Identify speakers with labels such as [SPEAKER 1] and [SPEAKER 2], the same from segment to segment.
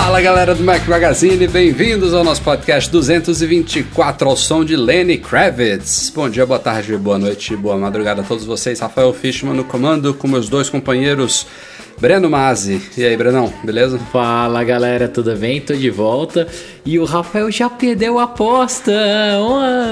[SPEAKER 1] Fala galera do Mac Magazine, bem-vindos ao nosso podcast 224 ao som de Lenny Kravitz. Bom dia, boa tarde, boa noite, boa madrugada a todos vocês. Rafael Fishman no comando com meus dois companheiros Breno Mazzi. E aí, Brenão, beleza?
[SPEAKER 2] Fala galera, tudo bem? Tô de volta. E o Rafael já perdeu a aposta.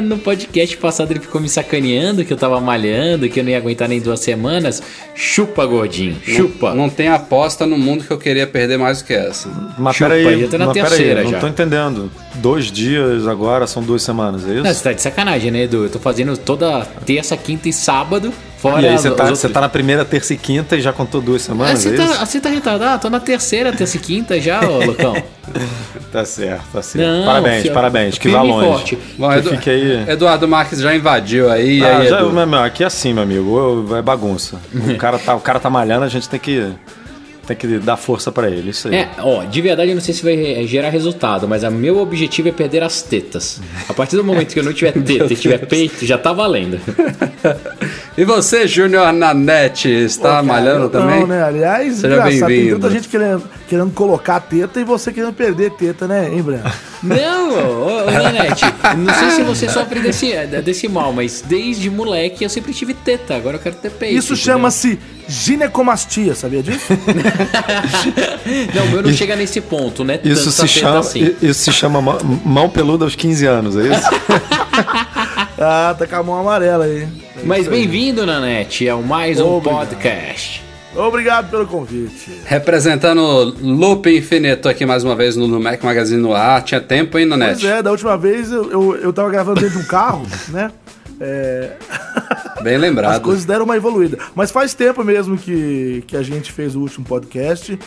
[SPEAKER 2] No podcast passado ele ficou me sacaneando que eu tava malhando, que eu não ia aguentar nem duas semanas. Chupa, gordinho, chupa.
[SPEAKER 1] Não, não tem aposta no mundo que eu queria perder mais do que essa.
[SPEAKER 3] Mas
[SPEAKER 2] Chupa,
[SPEAKER 3] peraí,
[SPEAKER 2] já tô na
[SPEAKER 3] mas peraí,
[SPEAKER 2] terceira
[SPEAKER 3] não
[SPEAKER 2] já.
[SPEAKER 3] tô entendendo. Dois dias agora são duas semanas, é isso?
[SPEAKER 2] Não, você tá de sacanagem, né, Edu? Eu tô fazendo toda terça, quinta e sábado. Fora
[SPEAKER 3] e aí você tá,
[SPEAKER 2] outros-
[SPEAKER 3] você tá na primeira, terça e quinta e já contou duas
[SPEAKER 2] Ah,
[SPEAKER 3] semanas,
[SPEAKER 2] você
[SPEAKER 3] é
[SPEAKER 2] tá,
[SPEAKER 3] isso?
[SPEAKER 2] você tá retardado? Tô na terceira, terça e quinta já, ô Lucão.
[SPEAKER 3] Tá certo, tá certo.
[SPEAKER 2] Não,
[SPEAKER 3] parabéns,
[SPEAKER 2] filho,
[SPEAKER 3] parabéns, que vá longe.
[SPEAKER 2] forte.
[SPEAKER 1] Bom,
[SPEAKER 3] que
[SPEAKER 1] Edu-
[SPEAKER 3] fique aí...
[SPEAKER 1] Eduardo Marques já invadiu aí,
[SPEAKER 3] Ah,
[SPEAKER 1] aí,
[SPEAKER 3] já,
[SPEAKER 1] Edu?
[SPEAKER 3] meu, meu, aqui é assim, meu amigo, é bagunça. O cara, tá, o cara tá malhando, a gente tem que, tem que dar força pra ele, isso aí.
[SPEAKER 2] É, ó, de verdade eu não sei se vai eh, gerar resultado, mas o meu objetivo é perder as tetas. A partir do momento que eu não tiver teta e tiver peito, já tá valendo.
[SPEAKER 1] E você, Júnior Nanete, está
[SPEAKER 4] Pô, cara,
[SPEAKER 1] malhando também?
[SPEAKER 4] Não, né? Aliás,
[SPEAKER 1] Seja
[SPEAKER 4] engraçado, tem
[SPEAKER 1] bem-vindo.
[SPEAKER 4] tanta gente querendo, querendo colocar teta e você querendo perder teta, né, hein, Breno?
[SPEAKER 2] Não, ô, ô, Nanete, não sei se você sofre desse, desse mal, mas desde moleque eu sempre tive teta, agora eu quero ter peito.
[SPEAKER 4] Isso chama-se ginecomastia, sabia disso?
[SPEAKER 2] Não, o meu não chega nesse ponto, né?
[SPEAKER 3] Isso se,
[SPEAKER 2] teta
[SPEAKER 3] chama,
[SPEAKER 2] assim.
[SPEAKER 3] isso se chama mão, peluda aos 15 anos, é isso?
[SPEAKER 4] ah, tá com a mão amarela aí.
[SPEAKER 2] Mas bem-vindo, Nanete, ao mais um
[SPEAKER 4] Obrigado.
[SPEAKER 2] podcast.
[SPEAKER 4] Obrigado pelo convite.
[SPEAKER 1] Representando Loop Infinito aqui mais uma vez no, no Mac Magazine no ar. Tinha tempo, hein,
[SPEAKER 4] Pois
[SPEAKER 1] Nanete?
[SPEAKER 4] é, da última vez eu, eu, eu tava gravando dentro de um carro, né? É,
[SPEAKER 1] Bem
[SPEAKER 4] as
[SPEAKER 1] lembrado.
[SPEAKER 4] coisas deram uma evoluída. Mas faz tempo mesmo que, que a gente fez o último podcast.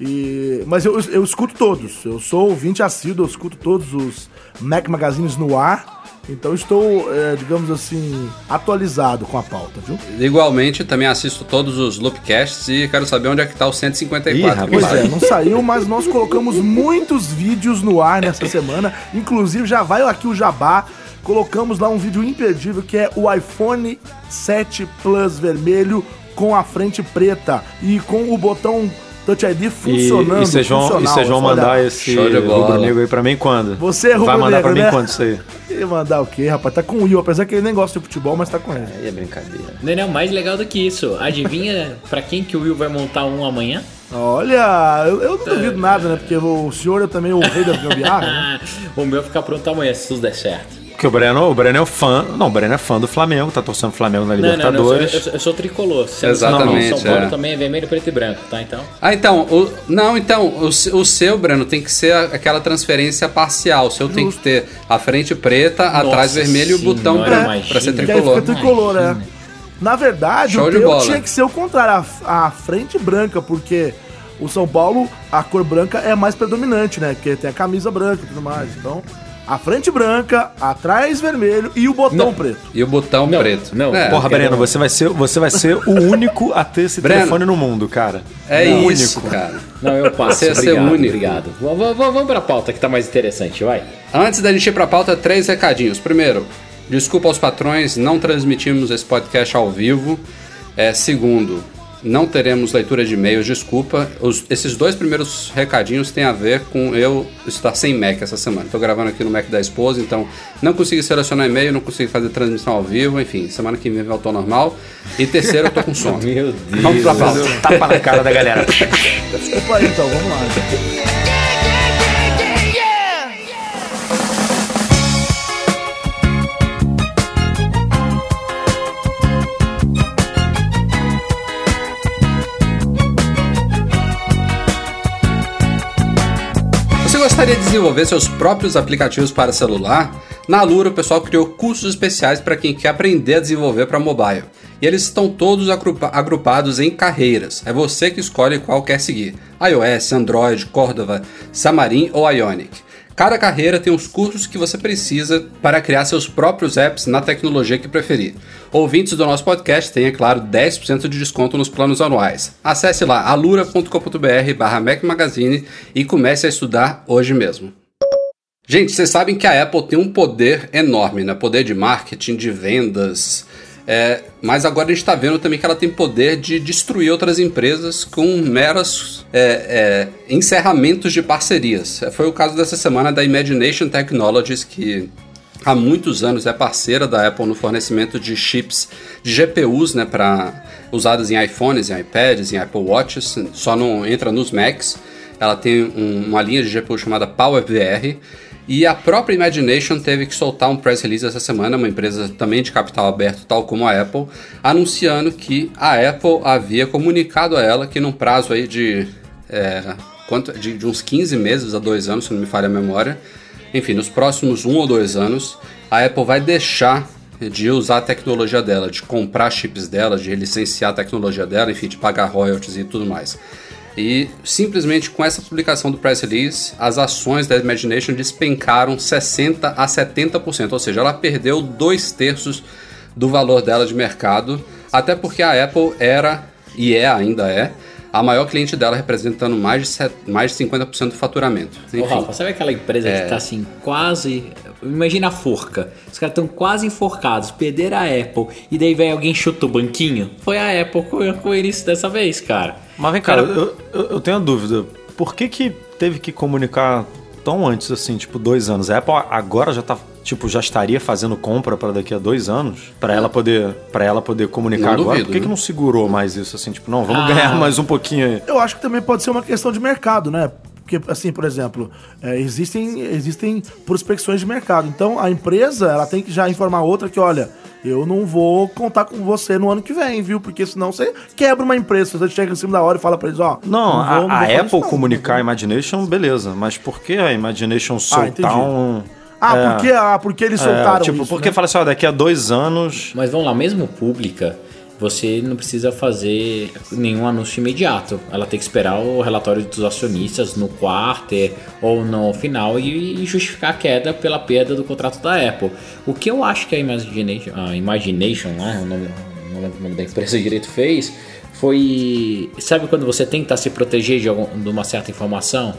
[SPEAKER 4] E, mas eu, eu escuto todos. Eu sou ouvinte assíduo, eu escuto todos os Mac Magazines no ar. Então estou, é, digamos assim, atualizado com a pauta, viu?
[SPEAKER 1] Igualmente, também assisto todos os Loopcasts e quero saber onde é que tá o 154.
[SPEAKER 3] Ih.
[SPEAKER 4] Pois é, não saiu, mas nós colocamos muitos vídeos no ar nessa semana. Inclusive, já vai aqui o jabá. Colocamos lá um vídeo imperdível que é o iPhone 7 Plus vermelho com a frente preta e com o botão Touch ID
[SPEAKER 3] E,
[SPEAKER 4] funcionando.
[SPEAKER 3] e vocês vão, e vocês vão
[SPEAKER 4] Olha,
[SPEAKER 3] mandar esse rubro-negro aí pra mim quando?
[SPEAKER 4] Você é
[SPEAKER 3] Vai mandar pra mim
[SPEAKER 4] né?
[SPEAKER 3] quando isso aí?
[SPEAKER 4] E mandar o quê, rapaz? Tá com o Will, apesar que ele nem gosta de futebol, mas tá com ele.
[SPEAKER 3] Aí é brincadeira.
[SPEAKER 2] Não, não, mais legal do que isso. Adivinha pra quem que o Will vai montar um amanhã?
[SPEAKER 4] Olha, eu, eu não duvido nada, né? Porque o senhor é também o rei da gambiarra, né?
[SPEAKER 2] o meu vai ficar pronto amanhã, se tudo der certo.
[SPEAKER 3] Porque o Breno, o Breno é o fã. Não, o Breno é fã do Flamengo, tá torcendo o Flamengo na
[SPEAKER 2] Não, não, não, eu
[SPEAKER 3] Libertadores.
[SPEAKER 2] sou, eu sou- eu sou tricolor. Sendo
[SPEAKER 1] Exatamente,
[SPEAKER 2] São Paulo
[SPEAKER 1] é.
[SPEAKER 2] também é vermelho, preto e branco, tá? Então.
[SPEAKER 1] Ah, então, o, não, então, o, o seu, Breno, tem que ser aquela transferência parcial. O seu tem que ter a frente preta, atrás vermelho e o botão pra, pra ser tricolor.
[SPEAKER 4] fica tricolor, né? Na verdade,
[SPEAKER 1] Show
[SPEAKER 4] o teu tinha que ser o contrário, a, a frente branca, porque o São Paulo, a cor branca é mais predominante, né? Porque tem a camisa branca e tudo mais. Então, a frente branca, atrás vermelho e o botão preto.
[SPEAKER 1] E o botão
[SPEAKER 2] Não,
[SPEAKER 1] preto.
[SPEAKER 2] não,
[SPEAKER 1] é,
[SPEAKER 3] Porra, Breno, você vai ser, você vai ser o único a ter esse
[SPEAKER 1] Breno.
[SPEAKER 3] telefone no mundo, cara.
[SPEAKER 1] é
[SPEAKER 3] O
[SPEAKER 1] isso,
[SPEAKER 3] único.
[SPEAKER 1] cara.
[SPEAKER 2] Não, eu passo.
[SPEAKER 1] Você ia ser
[SPEAKER 2] obrigado,
[SPEAKER 1] único.
[SPEAKER 2] obrigado. V- v- v- Vamos pra pauta que tá mais interessante, vai.
[SPEAKER 1] Antes da gente ir pra pauta, três recadinhos. Primeiro, desculpa aos patrões, não transmitimos esse podcast ao vivo. É, segundo, não teremos leitura de e-mails, desculpa. Os- esses dois primeiros recadinhos têm a ver com eu estar sem Mac essa semana. Estou gravando aqui no Mac da esposa, então não consegui selecionar e-mail, não consegui fazer transmissão ao vivo, enfim, semana que vem voltou ao normal. E terceiro, eu tô com sono.
[SPEAKER 2] Meu Deus.
[SPEAKER 1] Vamos pra pauta.
[SPEAKER 3] Tapa na cara da galera.
[SPEAKER 4] Desculpa aí, então, vamos lá.
[SPEAKER 1] Gostaria de desenvolver seus próprios aplicativos para celular? Na Alura, o pessoal criou cursos especiais para quem quer aprender a desenvolver para mobile. E eles estão todos agrupa agrupados em carreiras. É você que escolhe qual quer seguir: iOS, Android, Cordova, Xamarin ou Ionic. Cada carreira tem os cursos que você precisa para criar seus próprios apps na tecnologia que preferir. Ouvintes do nosso podcast têm, é claro, 10% de desconto nos planos anuais. Acesse lá alura.com.br barra Mac Magazine e comece a estudar hoje mesmo. Gente, vocês sabem que a Apple tem um poder enorme, né? Poder de marketing, de vendas, é, mas agora a gente está vendo também que ela tem poder de destruir outras empresas com meros é, é, encerramentos de parcerias. Foi o caso dessa semana da Imagination Technologies, que há muitos anos é parceira da Apple no fornecimento de chips de GPUs né, para usadas em iPhones, em iPads, em Apple Watches, só não entra nos Macs. Ela tem um, uma linha de GPU chamada PowerVR e a própria Imagination teve que soltar um press release essa semana, uma empresa também de capital aberto, tal como a Apple, anunciando que a Apple havia comunicado a ela que num prazo aí de, é, quanto, de, de uns 15 meses a dois anos, se não me falha a memória, enfim, nos próximos um ou dois anos, a Apple vai deixar de usar a tecnologia dela, de comprar chips dela, de licenciar a tecnologia dela, enfim, de pagar royalties e tudo mais. E simplesmente com essa publicação do press release, as ações da Imagination despencaram 60 a 70%, ou seja, ela perdeu dois terços do valor dela de mercado, até porque a Apple era e é ainda é a maior cliente dela representando mais de, set, mais de 50% do faturamento.
[SPEAKER 2] Enfim, Ô, Rafa, sabe aquela empresa é... que está assim, quase. Imagina a forca. Os caras estão quase enforcados, perderam a Apple, e daí vem alguém chuta o banquinho? Foi a Apple com, com eles dessa vez, cara.
[SPEAKER 3] Mas vem cá, cara... eu, eu, eu tenho uma dúvida. Por que, que teve que comunicar tão antes, assim, tipo, dois anos? A Apple agora já tá, tipo, já estaria fazendo compra para daqui a dois anos? para ela poder para ela poder comunicar não agora? Duvido, Por que, que não segurou mais isso, assim? Tipo, não, vamos ah. ganhar mais um pouquinho aí.
[SPEAKER 4] Eu acho que também pode ser uma questão de mercado, né? Porque, assim, por exemplo, é, existem, existem prospecções de mercado. Então, a empresa, ela tem que já informar outra que, olha, eu não vou contar com você no ano que vem, viu? Porque senão você quebra uma empresa. Você chega em cima da hora e fala pra eles, ó.
[SPEAKER 3] Não, não, vou, a, não a Apple isso, comunicar a Imagination, beleza. Mas por que a Imagination ah, soltar ah, um.
[SPEAKER 4] Ah, é, porque, ah, porque eles soltaram é,
[SPEAKER 3] tipo,
[SPEAKER 4] isso,
[SPEAKER 3] porque né? fala assim, ó, daqui a dois anos...
[SPEAKER 2] Mas vamos lá, mesmo pública, você não precisa fazer nenhum anúncio imediato. Ela tem que esperar o relatório dos acionistas no quarto ou no final e justificar a queda pela perda do contrato da Apple. O que eu acho que a Imagination, a Imagination né, o, nome, o nome da empresa direito fez, foi. Sabe quando você tenta se proteger de, algum, de uma certa informação?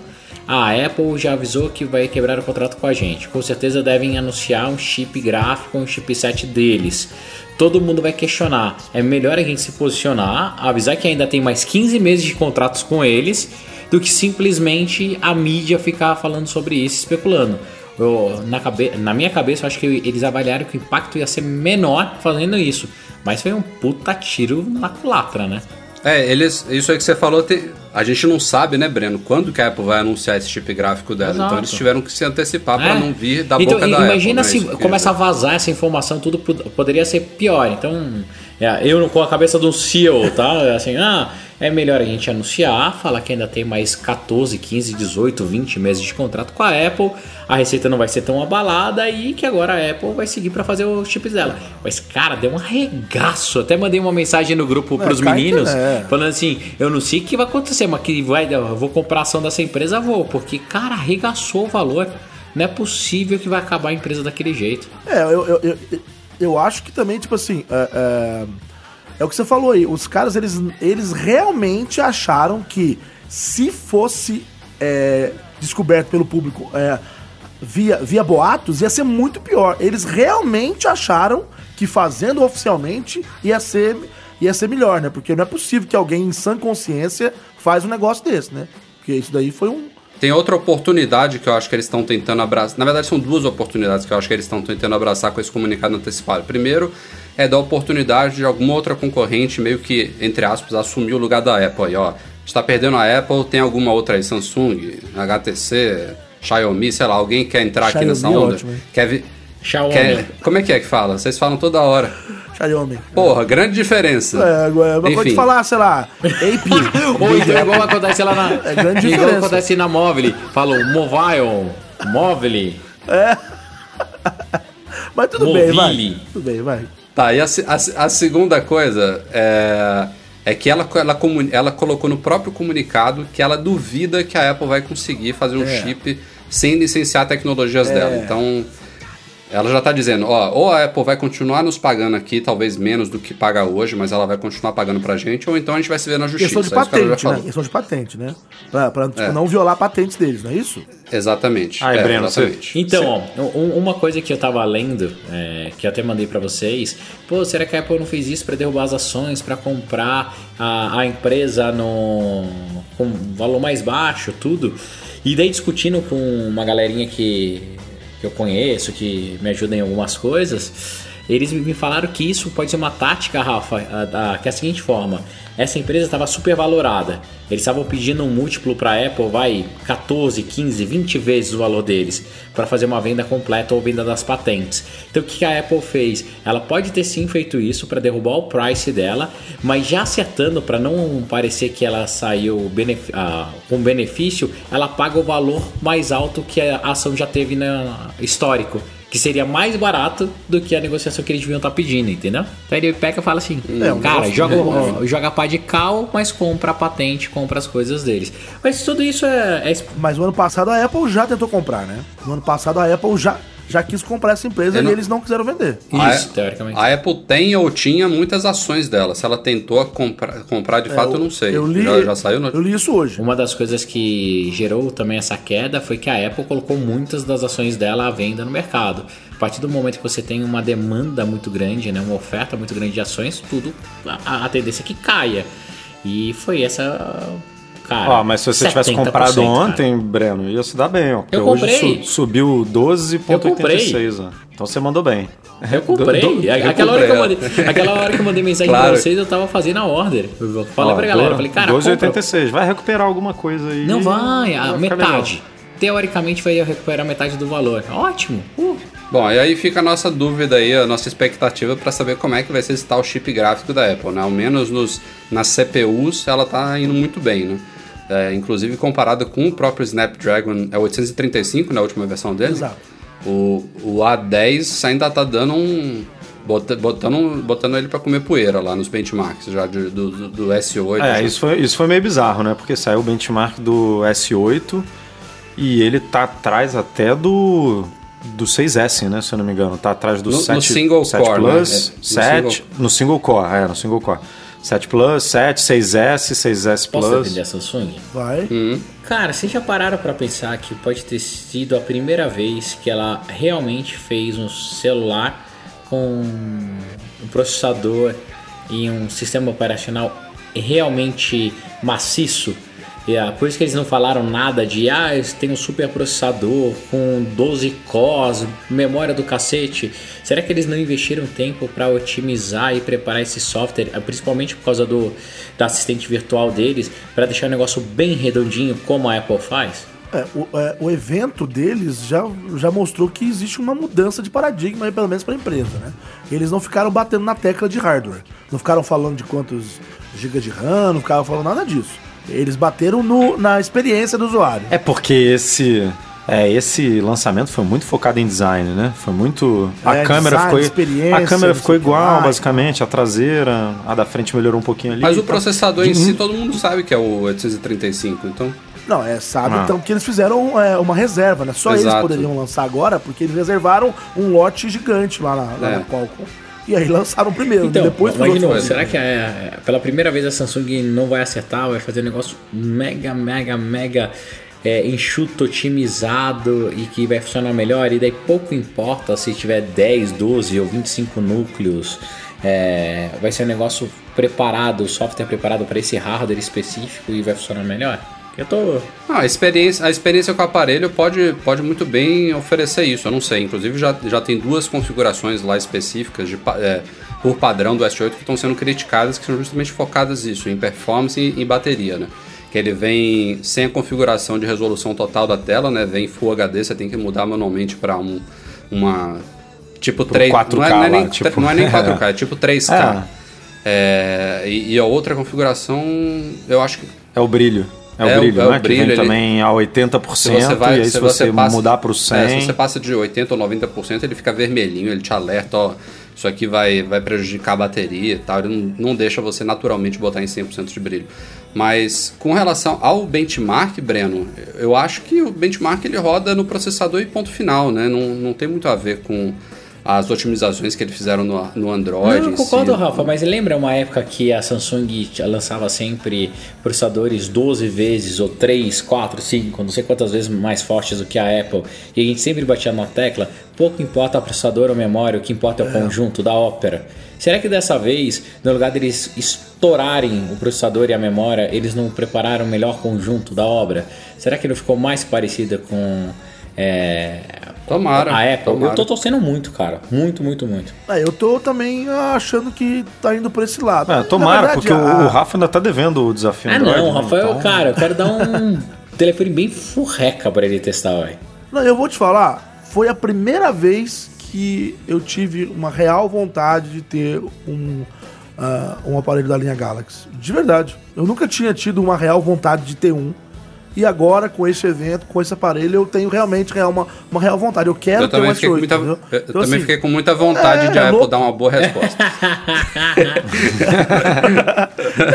[SPEAKER 2] a Apple já avisou que vai quebrar o contrato com a gente. Com certeza devem anunciar um chip gráfico, um chipset deles todo mundo vai questionar. É melhor a gente se posicionar, avisar que ainda tem mais 15 meses de contratos com eles, do que simplesmente a mídia ficar falando sobre isso, especulando. Eu, na, cabe na minha cabeça, eu acho que eles avaliaram que o impacto ia ser menor fazendo isso. Mas foi um puta tiro na culatra, né?
[SPEAKER 1] É, eles, isso aí que você falou, te, a gente não sabe, né, Breno, quando que a Apple vai anunciar esse chip gráfico dela. Exato. Então eles tiveram que se antecipar é. para não vir da então, boca da
[SPEAKER 2] Apple. Imagina se começa a vazar essa informação, tudo poderia ser pior. Então, é, eu com a cabeça de um CEO, tá? É assim, ah, é melhor a gente anunciar, falar que ainda tem mais 14, 15, 18, 20 meses de contrato com a Apple, a receita não vai ser tão abalada e que agora a Apple vai seguir para fazer os chips dela. Mas, cara, deu um arregaço. Até mandei uma mensagem no grupo é, pros meninos, é. falando assim: eu não sei o que vai acontecer, mas que vai, eu vou comprar ação dessa empresa, vou, porque, cara, arregaçou o valor. Não é possível que vai acabar a empresa daquele jeito.
[SPEAKER 4] É, eu, eu, eu, eu acho que também, tipo assim. É, é é o que você falou aí. Os caras, eles, eles realmente acharam que se fosse é, descoberto pelo público é, via, via boatos, ia ser muito pior. Eles realmente acharam que fazendo oficialmente ia ser, ia ser melhor, né? Porque não é possível que alguém em sã consciência faz um negócio desse, né? Porque isso daí foi um,
[SPEAKER 1] tem outra oportunidade que eu acho que eles estão tentando abraçar. Na verdade, são duas oportunidades que eu acho que eles estão tentando abraçar com esse comunicado antecipado. Primeiro, é dar oportunidade de alguma outra concorrente meio que, entre aspas, assumir o lugar da Apple. Aí, ó, está perdendo a Apple, tem alguma outra aí, Samsung, HTC, Xiaomi, sei lá, alguém quer entrar Xiaomi aqui nessa é onda? Ótimo, quer vi... Xiaomi. Quer... Como é que é que fala? Vocês falam toda hora.
[SPEAKER 4] Xiaomi.
[SPEAKER 1] Porra, grande diferença.
[SPEAKER 4] É, agora pode falar, sei lá, AP.
[SPEAKER 2] Ou então igual acontece lá na. É grande diferença. Igual acontece na Mobile. Falam mobile, mobile. É.
[SPEAKER 4] Mas tudo bem, vai.
[SPEAKER 2] Mobile.
[SPEAKER 4] Tudo bem, vai.
[SPEAKER 1] Tá, e a, a, a segunda coisa é, é que ela, ela, ela colocou no próprio comunicado que ela duvida que a Apple vai conseguir fazer um
[SPEAKER 4] É.
[SPEAKER 1] chip sem licenciar tecnologias dela. Então, ela já tá dizendo, ó, ou a Apple vai continuar nos pagando aqui, talvez menos do que paga hoje, mas ela vai continuar pagando pra gente, ou então a gente vai se ver na justiça.
[SPEAKER 4] Questão de
[SPEAKER 1] é
[SPEAKER 4] patente, né? Questão de patente, né? Pra, pra tipo,
[SPEAKER 1] É.
[SPEAKER 4] não violar patentes deles, não é isso?
[SPEAKER 1] Exatamente.
[SPEAKER 3] Aí,
[SPEAKER 1] é,
[SPEAKER 3] Breno, você-
[SPEAKER 1] exatamente.
[SPEAKER 2] Então, ó, um- uma coisa que eu tava lendo, é, que eu até mandei pra vocês, pô, será que a Apple não fez isso pra derrubar as ações, pra comprar a, a empresa no com valor mais baixo, tudo? E daí discutindo com uma galerinha que, que eu conheço, que me ajuda em algumas coisas, eles me falaram que isso pode ser uma tática, Rafa, que é a seguinte forma: essa empresa estava super valorada. Eles estavam pedindo um múltiplo para a Apple, vai 14, 15, 20 vezes o valor deles para fazer uma venda completa ou venda das patentes. Então o que a Apple fez? Ela pode ter sim feito isso para derrubar o price dela, mas já acertando para não parecer que ela saiu com benefício, ela paga o valor mais alto que a ação já teve na histórico que seria mais barato do que a negociação que eles deviam estar pedindo, entendeu? Então ele pega e fala assim,
[SPEAKER 4] É, um
[SPEAKER 2] cara, joga, ó, joga pá de cal, mas compra a patente, compra as coisas deles. Mas tudo isso é, é
[SPEAKER 4] Mas o ano passado a Apple já tentou comprar, né? No ano passado a Apple já, já quis comprar essa empresa
[SPEAKER 1] Eu
[SPEAKER 4] e
[SPEAKER 1] não-
[SPEAKER 4] eles não quiseram vender.
[SPEAKER 2] isso,
[SPEAKER 1] a,
[SPEAKER 2] teoricamente.
[SPEAKER 1] A Apple tem ou tinha muitas ações dela. Se ela tentou comprar, comprar de fato, eu não sei.
[SPEAKER 4] Eu li,
[SPEAKER 1] já, já saiu no...
[SPEAKER 4] Eu li isso hoje.
[SPEAKER 2] Uma das coisas que gerou também essa queda foi que a Apple colocou muitas das ações dela à venda no mercado. A partir do momento que você tem uma demanda muito grande, né, uma oferta muito grande de ações, tudo a, a tendência é que caia. E foi essa. Cara,
[SPEAKER 3] Ó, mas se você tivesse
[SPEAKER 2] 70%,
[SPEAKER 3] comprado
[SPEAKER 2] cara.
[SPEAKER 3] ontem, Breno, ia se dar bem, ó. Porque
[SPEAKER 2] Eu
[SPEAKER 3] hoje su- subiu 12,86, ó. Então você mandou bem.
[SPEAKER 2] Eu comprei.
[SPEAKER 3] Do- do-
[SPEAKER 2] aquela,
[SPEAKER 1] comprei,
[SPEAKER 2] hora que eu mandei, aquela hora que eu mandei mensagem
[SPEAKER 1] Claro.
[SPEAKER 2] pra vocês, eu tava fazendo a order. Eu falei
[SPEAKER 3] Ó,
[SPEAKER 2] pra galera,
[SPEAKER 3] do-
[SPEAKER 2] falei, cara, compra.
[SPEAKER 3] 12,86. Vai recuperar alguma coisa aí.
[SPEAKER 2] Não vai, a
[SPEAKER 3] ficar
[SPEAKER 2] metade. Teoricamente vai recuperar metade do valor. Ótimo. Uh.
[SPEAKER 1] Bom, e aí fica a nossa dúvida aí, a nossa expectativa para saber como é que vai ser esse tal chip gráfico da Apple, né? Ao menos nos, nas CPUs ela tá indo muito bem, né? É, inclusive comparado com o próprio Snapdragon, é 835 na última versão dele.
[SPEAKER 4] Exato.
[SPEAKER 1] O, o A10 ainda tá dando um. bota- Botando, botando ele para comer poeira lá nos benchmarks já de- do, do, do S8.
[SPEAKER 3] É,
[SPEAKER 1] já.
[SPEAKER 3] isso foi, isso foi meio bizarro, né? Porque saiu o benchmark do S8 e ele tá atrás até do do 6S, né? Se eu não me engano. Tá atrás do
[SPEAKER 1] No- no
[SPEAKER 3] 7,
[SPEAKER 1] single
[SPEAKER 3] 7
[SPEAKER 1] core,
[SPEAKER 3] Plus,
[SPEAKER 1] né? É, no
[SPEAKER 3] 7,
[SPEAKER 1] single-
[SPEAKER 3] no single core, é, no single core. 7 Plus, 7, 6S, 6S
[SPEAKER 2] Posso
[SPEAKER 3] Plus.
[SPEAKER 2] defender a Samsung?
[SPEAKER 4] Vai.
[SPEAKER 1] Hum.
[SPEAKER 2] Cara, vocês já pararam pra pensar que pode ter sido a primeira vez que ela realmente fez um celular com um processador e um sistema operacional realmente maciço? E, ah, por isso que eles não falaram nada de ah, têm um super processador com 12 cores, memória do cacete. Será que eles não investiram tempo para otimizar e preparar esse software, ah, principalmente por causa do da assistente virtual deles, para deixar o negócio bem redondinho como a Apple faz?
[SPEAKER 4] É, o, é, o evento deles já, já mostrou que existe uma mudança de paradigma, pelo menos para a empresa, né? Eles não ficaram batendo na tecla de hardware. Não ficaram falando de quantos gigas de RAM, não ficaram falando nada disso. Eles bateram no, na experiência do usuário.
[SPEAKER 3] É porque esse é, esse lançamento foi muito focado em design, né? Foi muito a
[SPEAKER 4] É,
[SPEAKER 3] câmera
[SPEAKER 4] design,
[SPEAKER 3] ficou
[SPEAKER 4] experiência,
[SPEAKER 3] a câmera ficou igual, basicamente, a traseira, a da frente melhorou um pouquinho ali.
[SPEAKER 1] Mas o
[SPEAKER 3] Tá-
[SPEAKER 1] processador em si todo mundo sabe que é o 835, então.
[SPEAKER 4] Não, é, sabe
[SPEAKER 3] Ah.
[SPEAKER 4] então que eles fizeram é, uma reserva, né? Só eles
[SPEAKER 1] Exato.
[SPEAKER 4] poderiam lançar agora, porque eles reservaram um lote gigante lá na, lá
[SPEAKER 1] É.
[SPEAKER 4] na Qualcomm. E aí lançaram primeiro,
[SPEAKER 2] Então,
[SPEAKER 4] depois
[SPEAKER 2] mas de novo, será que é, pela primeira vez a Samsung não vai acertar, vai fazer um negócio mega, mega, mega é, enxuto, otimizado e que vai funcionar melhor? E daí pouco importa se tiver 10, 12 ou 25 núcleos, é, vai ser um negócio preparado, o software preparado para esse hardware específico e vai funcionar melhor? Eu tô.
[SPEAKER 1] Ah, a experiência, a experiência com o aparelho pode, pode muito bem oferecer isso, eu não sei. Inclusive já, já tem duas configurações lá específicas de, é, por padrão do S8 que estão sendo criticadas, que são justamente focadas nisso, em performance e em bateria, né? Que ele vem sem a configuração de resolução total da tela, né? Vem Full HD, você tem que mudar manualmente para um, uma... Tipo 3...
[SPEAKER 3] 4K
[SPEAKER 1] não, é, não, é nem,
[SPEAKER 3] lá, tipo.
[SPEAKER 1] não é nem 4K, é tipo 3K.
[SPEAKER 3] É.
[SPEAKER 1] É, e, e a outra configuração, eu acho que
[SPEAKER 3] É o brilho. É o
[SPEAKER 1] É o-
[SPEAKER 3] brilho,
[SPEAKER 1] é o
[SPEAKER 3] né?
[SPEAKER 1] brilho,
[SPEAKER 3] que vem
[SPEAKER 1] ele-
[SPEAKER 3] também a 80%,
[SPEAKER 1] Se você vai,
[SPEAKER 3] e aí se você,
[SPEAKER 1] passa-
[SPEAKER 3] mudar para o
[SPEAKER 1] é,
[SPEAKER 3] 100...
[SPEAKER 1] se você passa de 80 ou 90%, ele fica vermelhinho, ele te alerta, ó, isso aqui vai, vai prejudicar a bateria e tal, ele não, não deixa você naturalmente botar em 100% de brilho. Mas com relação ao benchmark, Breno, eu acho que o benchmark ele roda no processador e ponto final, né? Não, não tem muito a ver com as otimizações que eles fizeram no, no Android.
[SPEAKER 2] Não, concordo,
[SPEAKER 1] si.
[SPEAKER 2] Rafa, mas lembra uma época que a Samsung lançava sempre processadores 12 vezes, ou 3, 4, 5, não sei quantas vezes mais fortes do que a Apple, e a gente sempre batia na tecla, pouco importa o processador ou memória, o que importa é o conjunto da ópera. Será que dessa vez, no lugar deles estourarem o processador e a memória, eles não prepararam o melhor conjunto da obra? Será que não ficou mais parecida com é,
[SPEAKER 1] Tomara.
[SPEAKER 2] a Apple?
[SPEAKER 1] tomara.
[SPEAKER 2] Eu tô torcendo muito, cara. Muito, muito, muito.
[SPEAKER 4] É, eu tô também achando que tá indo por esse lado.
[SPEAKER 3] É, tomara,
[SPEAKER 4] verdade,
[SPEAKER 3] porque o-
[SPEAKER 4] a-
[SPEAKER 3] o Rafa ainda tá devendo o desafio
[SPEAKER 2] Ah
[SPEAKER 3] Android.
[SPEAKER 2] não,
[SPEAKER 3] né?
[SPEAKER 2] Rafael,
[SPEAKER 3] Então-
[SPEAKER 2] cara, eu quero dar um telefone bem furreca pra ele testar, velho.
[SPEAKER 4] Não, eu vou te falar, foi a primeira vez que eu tive uma real vontade de ter um, ah, um aparelho da linha Galaxy. De verdade. Eu nunca tinha tido uma real vontade de ter um. E agora, com esse evento, com esse aparelho, eu tenho realmente real, uma, uma real vontade. Eu quero
[SPEAKER 1] Eu
[SPEAKER 4] ter um
[SPEAKER 1] também,
[SPEAKER 4] S8,
[SPEAKER 1] fiquei com muita, eu
[SPEAKER 4] Então,
[SPEAKER 1] também
[SPEAKER 4] assim,
[SPEAKER 1] fiquei com muita vontade
[SPEAKER 4] é,
[SPEAKER 1] de a Apple
[SPEAKER 4] louco.
[SPEAKER 1] dar uma boa resposta.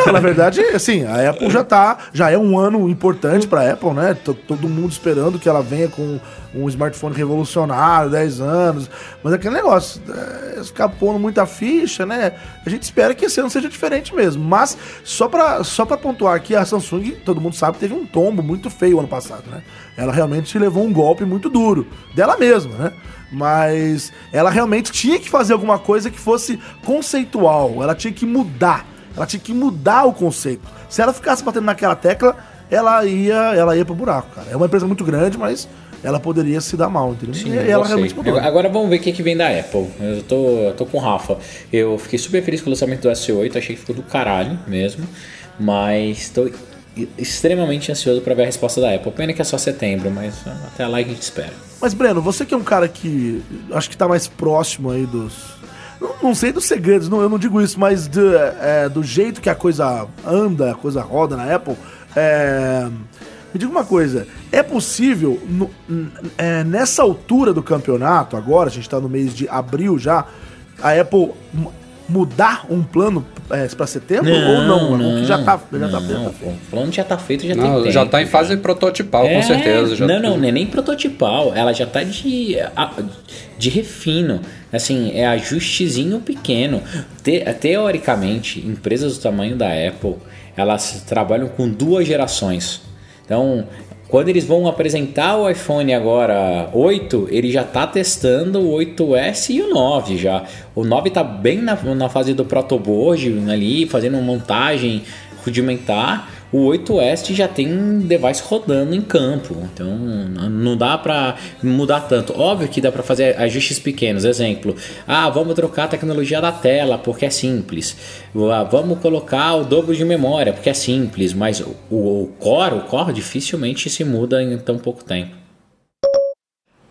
[SPEAKER 4] Não, na verdade, assim, a Apple já tá. Já é um ano importante pra Apple, né? T- Todo mundo esperando que ela venha com um smartphone revolucionário, 10 anos. Mas aquele negócio, é, pondo muita ficha, né? A gente espera que esse ano seja diferente mesmo. Mas só pra, só pra pontuar aqui, a Samsung, todo mundo sabe, teve um tombo muito feio ano passado, né? Ela realmente levou um golpe muito duro. Dela mesma, né? Mas ela realmente tinha que fazer alguma coisa que fosse conceitual. Ela tinha que mudar. Ela tinha que mudar o conceito. Se ela ficasse batendo naquela tecla, ela ia, ela ia pro buraco, cara. É uma empresa muito grande, mas ela poderia se dar mal, entendeu?
[SPEAKER 2] Sim,
[SPEAKER 4] e ela realmente mudou.
[SPEAKER 2] Agora- vamos ver o que, que vem da Apple. Eu tô, eu tô com o Rafa. Eu fiquei super feliz com o lançamento do S8, achei que ficou do caralho mesmo. Mas tô extremamente ansioso pra ver a resposta da Apple. Pena que é só setembro, mas até lá a gente espera.
[SPEAKER 4] Mas, Breno, você que é um cara que acho que tá mais próximo aí dos. Não, não sei dos segredos, não, eu não digo isso, mas do, é, do jeito que a coisa anda, a coisa roda na Apple. é, me diga uma coisa: é possível, no- é, nessa altura do campeonato, agora, a gente tá no mês de abril já, a Apple mu- mudar um plano é, para setembro ou não? É um que já tá, já tá
[SPEAKER 2] não,
[SPEAKER 4] feito.
[SPEAKER 2] o plano já tá feito, já
[SPEAKER 1] Não,
[SPEAKER 2] tem
[SPEAKER 1] já
[SPEAKER 2] tempo,
[SPEAKER 1] tá em fase
[SPEAKER 2] cara.
[SPEAKER 1] prototipal,
[SPEAKER 2] É,
[SPEAKER 1] com certeza. Já
[SPEAKER 2] não, não, não é nem prototipal. Ela já tá de, de refino. Assim, é ajustezinho pequeno. Te- teoricamente, empresas do tamanho da Apple, elas trabalham com duas gerações. Então, quando eles vão apresentar o iPhone agora 8, ele já tá testando o 8S e o 9 já. O 9 tá bem na, na fase do protoboard ali, fazendo montagem rudimentar. O 8S já tem device rodando em campo, então não dá pra mudar tanto. Óbvio que dá pra fazer ajustes pequenos. Exemplo, ah, vamos trocar a tecnologia da tela porque é simples. Ah, Vamos colocar o dobro de memória porque é simples. Mas o, o core, o core dificilmente se muda em tão pouco tempo.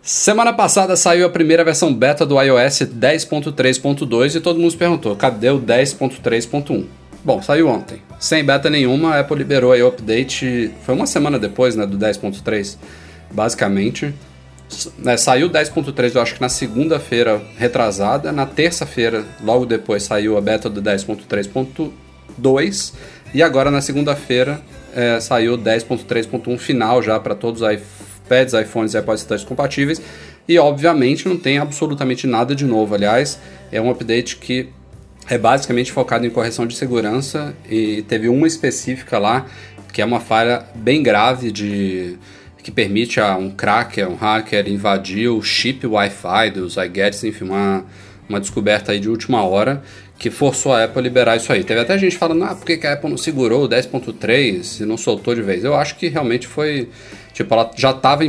[SPEAKER 1] Semana passada saiu a primeira versão beta do iOS 10.3.2 e todo mundo se perguntou, cadê o 10.3.1? Bom, saiu ontem. Sem beta nenhuma, a Apple liberou aí o update, foi uma semana depois, né, do 10.3, basicamente. Né, saiu o 10.3, eu acho que na segunda-feira retrasada, na terça-feira, logo depois, saiu a beta do 10.3.2 e agora na segunda-feira é, saiu o 10.3.1 final já para todos os iPads, iPhones e iPods Touch compatíveis e obviamente não tem absolutamente nada de novo. Aliás, é um update que é basicamente focado em correção de segurança e teve uma específica lá que é uma falha bem grave de que permite a um cracker, um hacker invadir o chip Wi-Fi dos iGadgets, enfim, uma, uma descoberta aí de última hora que forçou a Apple a liberar isso aí. Teve até gente falando, ah, por que a Apple não segurou o 10.3 e não soltou de vez? Eu acho que realmente foi, tipo, ela já estava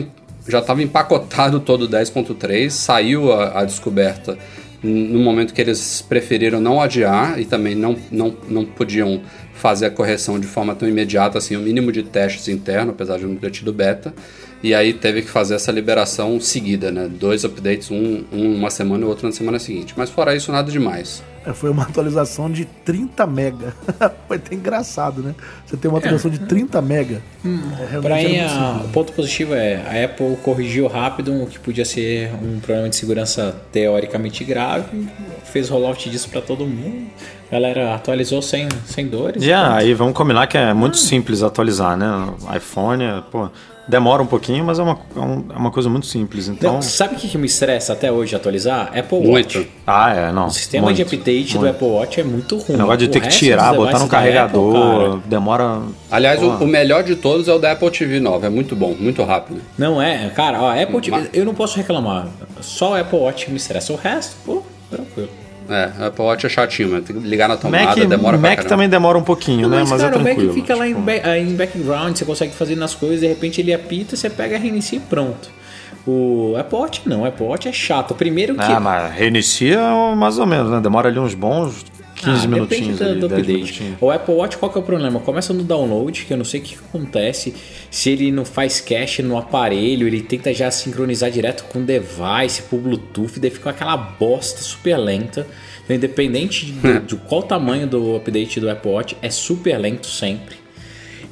[SPEAKER 1] já estava empacotado todo o 10.3, saiu a, a descoberta no momento que eles preferiram não adiar e também não, não, não podiam fazer a correção de forma tão imediata, assim, o mínimo de testes interno, apesar de não ter tido beta. E aí teve que fazer essa liberação seguida, né? Dois updates, um, um uma semana e outro na semana seguinte. Mas fora isso, nada demais.
[SPEAKER 4] É, Foi uma atualização de 30 mega. Foi até engraçado, né? Você tem uma atualização de 30 mega. É, realmente
[SPEAKER 2] Pra mim, o ponto positivo é a Apple corrigiu rápido o que podia ser um problema de segurança teoricamente grave, fez rollout disso pra todo mundo. Galera atualizou sem, sem dores.
[SPEAKER 3] E ah, aí vamos combinar que é muito simples atualizar, né? IPhone, é, pô, demora um pouquinho, mas é uma, é um- é uma coisa muito simples. Então.
[SPEAKER 2] Não, sabe o que, me estressa até hoje atualizar? Apple
[SPEAKER 1] Muito.
[SPEAKER 2] Watch.
[SPEAKER 3] Ah, é, não.
[SPEAKER 2] O sistema de
[SPEAKER 3] muito,
[SPEAKER 2] update do
[SPEAKER 3] muito.
[SPEAKER 2] Apple Watch é muito ruim.
[SPEAKER 3] O negócio de
[SPEAKER 2] O
[SPEAKER 3] ter que tirar, botar no carregador,
[SPEAKER 2] Apple,
[SPEAKER 3] demora.
[SPEAKER 1] Aliás, o, o melhor de todos é o da Apple TV 9. É muito bom, muito rápido.
[SPEAKER 2] Não é, cara, ó, Apple TV,
[SPEAKER 1] Mas-
[SPEAKER 2] eu não posso reclamar. Só o Apple Watch que me estressa. O resto, pô, tranquilo.
[SPEAKER 1] É, o Apple Watch é chatinho, mas tem que ligar na tomada,
[SPEAKER 3] Mac,
[SPEAKER 1] demora pra
[SPEAKER 3] Mac
[SPEAKER 1] caramba.
[SPEAKER 3] também demora um pouquinho, né? Mas,
[SPEAKER 2] cara,
[SPEAKER 3] é
[SPEAKER 2] o Mac
[SPEAKER 3] tranquilo.
[SPEAKER 2] fica lá em,
[SPEAKER 3] tipo,
[SPEAKER 2] ba- ah, em background, você consegue fazer nas coisas, de repente ele apita, você pega, reinicia e pronto. O Apple Watch não, o Apple Watch é chato. Primeiro que...
[SPEAKER 3] Ah, mas reinicia mais ou menos, né? Demora ali uns bons 15
[SPEAKER 2] Ah,
[SPEAKER 3] minutinhos
[SPEAKER 2] depende
[SPEAKER 3] ali,
[SPEAKER 2] do, do
[SPEAKER 3] 10
[SPEAKER 2] update. O Apple Watch, qual que é o problema? Começa no download, que eu não sei o que acontece. Se ele não faz cache no aparelho, ele tenta já sincronizar direto com o device, por Bluetooth, daí fica aquela bosta super lenta. Então, independente de, de qual tamanho do update do Apple Watch, é super lento sempre.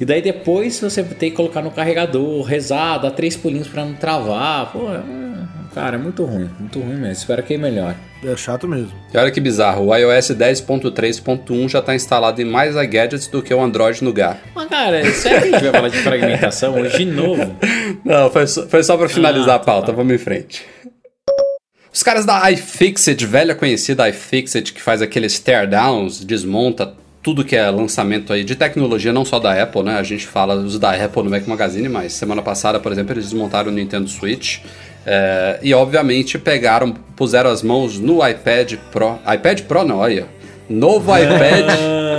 [SPEAKER 2] E daí depois você tem que colocar no carregador, rezar, dar três pulinhos pra não travar. Pô, é- cara, é muito ruim, muito ruim mesmo. Espero que melhore.
[SPEAKER 4] É chato mesmo.
[SPEAKER 1] E olha que bizarro, o iOS 10.3.1 já está instalado em mais iGadgets do que o Android Nougat.
[SPEAKER 2] Mas, cara, sério que a gente vai falar de fragmentação hoje de novo?
[SPEAKER 1] Não, foi só, foi só pra finalizar
[SPEAKER 2] Ah,
[SPEAKER 1] a pauta,
[SPEAKER 2] tá.
[SPEAKER 1] vamos em frente. Os caras da iFixit, velha conhecida iFixit, que faz aqueles teardowns, desmonta tudo que é lançamento aí de tecnologia, não só da Apple, né? A gente fala os da Apple no Mac Magazine, mas semana passada, por exemplo, eles desmontaram o Nintendo Switch. é, e obviamente pegaram, puseram as mãos no iPad Pro. iPad Pro não, olha. Novo iPad.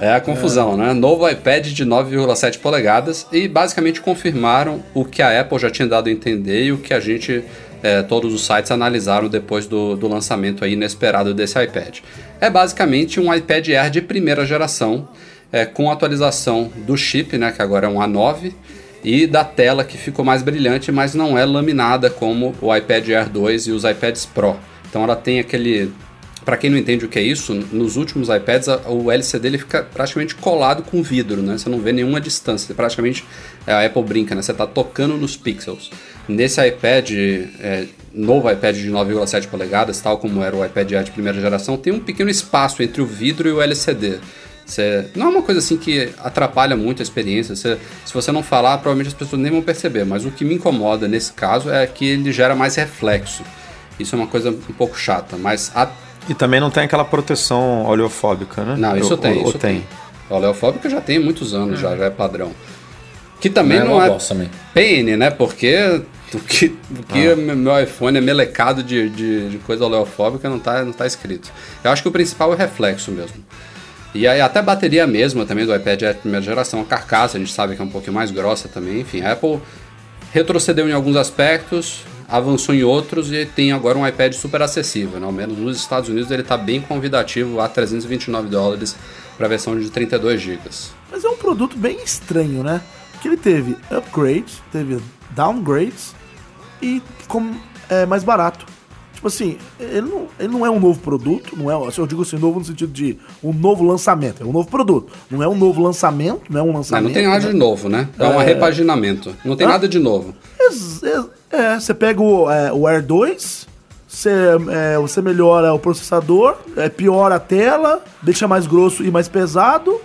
[SPEAKER 1] É a confusão, né? Novo iPad de 9,7 polegadas e basicamente confirmaram o que a Apple já tinha dado a entender e o que a gente, é, todos os sites analisaram depois do, do lançamento inesperado desse iPad. É basicamente um iPad Air de primeira geração, é, com atualização do chip, né, que agora é um A9, e da tela que ficou mais brilhante, mas não é laminada como o iPad Air 2 e os iPads Pro. Então ela tem aquele Pra quem não entende o que é isso, nos últimos iPads o LCD ele fica praticamente colado com vidro, né? Você não vê nenhuma distância. Praticamente a Apple brinca, né? Você tá tocando nos pixels. Nesse iPad, é, novo iPad de 9,7 polegadas, tal como era o iPad Air de primeira geração, tem um pequeno espaço entre o vidro e o LCD. Você- não é uma coisa assim que atrapalha muito a experiência. Você- se você não falar, provavelmente as pessoas nem vão perceber. Mas o que me incomoda nesse caso é que ele gera mais reflexo. Isso é uma coisa um pouco chata, mas a
[SPEAKER 3] E também não tem aquela proteção oleofóbica, né?
[SPEAKER 1] não, isso
[SPEAKER 3] Ou-
[SPEAKER 1] tem,
[SPEAKER 3] ou-
[SPEAKER 1] isso
[SPEAKER 3] ou
[SPEAKER 1] tem. A oleofóbica já tem muitos anos, já, já é padrão. Que também
[SPEAKER 2] Não é
[SPEAKER 1] não,
[SPEAKER 2] uma
[SPEAKER 1] é
[SPEAKER 2] também.
[SPEAKER 1] PN, né? Porque o que, o que
[SPEAKER 3] Ah.
[SPEAKER 1] meu iPhone é melecado de, de, de coisa oleofóbica não tá, não tá escrito. Eu acho que o principal é o reflexo mesmo. E aí até a bateria mesma também do iPad é de primeira geração, a carcaça a gente sabe que é um pouquinho mais grossa também. Enfim, a Apple retrocedeu em alguns aspectos, avançou em outros e tem agora um iPad super acessível, né? Ao menos nos Estados Unidos ele está bem convidativo a 329 dólares para a versão de 32 GB.
[SPEAKER 4] Mas é um produto bem estranho, né? Que ele teve upgrades, teve downgrades e ficou é, mais barato. Tipo assim, ele não, ele não é um novo produto, não é, eu digo assim, novo no sentido de um novo lançamento, é um novo produto. Não é um novo lançamento, não é um
[SPEAKER 1] Não,
[SPEAKER 4] lançamento.
[SPEAKER 1] não tem nada
[SPEAKER 4] né?
[SPEAKER 1] de novo, né? É um repaginamento. Não tem
[SPEAKER 4] Hã?
[SPEAKER 1] nada de novo.
[SPEAKER 4] É, você pega o, é, o Air 2, você, é, você melhora o processador, é, piora a tela, deixa mais grosso e mais pesado.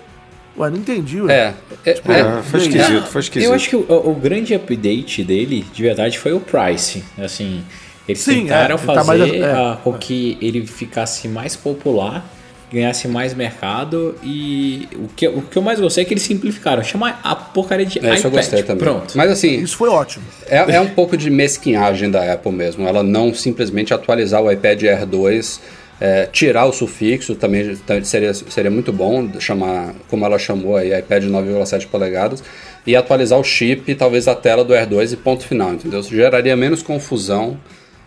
[SPEAKER 4] Ué, não entendi, ué.
[SPEAKER 1] É, é,
[SPEAKER 4] Tipo,
[SPEAKER 1] é-
[SPEAKER 3] É, foi esquisito, foi esquisito.
[SPEAKER 2] Eu acho que o, o grande update dele, de verdade, foi o price. Assim, eles
[SPEAKER 4] Sim,
[SPEAKER 2] tentaram
[SPEAKER 4] é, ele tá
[SPEAKER 2] fazer
[SPEAKER 4] mais- é.
[SPEAKER 2] ah, com que ele ficasse mais popular, ganhasse mais mercado e o que, o que eu mais gostei é que eles simplificaram. Chama a porcaria de
[SPEAKER 1] é, isso eu
[SPEAKER 2] iPad.
[SPEAKER 1] gostei também.
[SPEAKER 2] Pronto.
[SPEAKER 1] Mas assim,
[SPEAKER 4] Isso foi ótimo.
[SPEAKER 1] É, é um pouco de mesquinhagem da Apple mesmo. Ela não simplesmente atualizar o iPad Air 2, é, tirar o sufixo também tá- seria, seria muito bom, chamar, como ela chamou aí, iPad 9,7 polegadas, e atualizar o chip talvez a tela do Air 2 e ponto final, entendeu? Isso geraria menos confusão.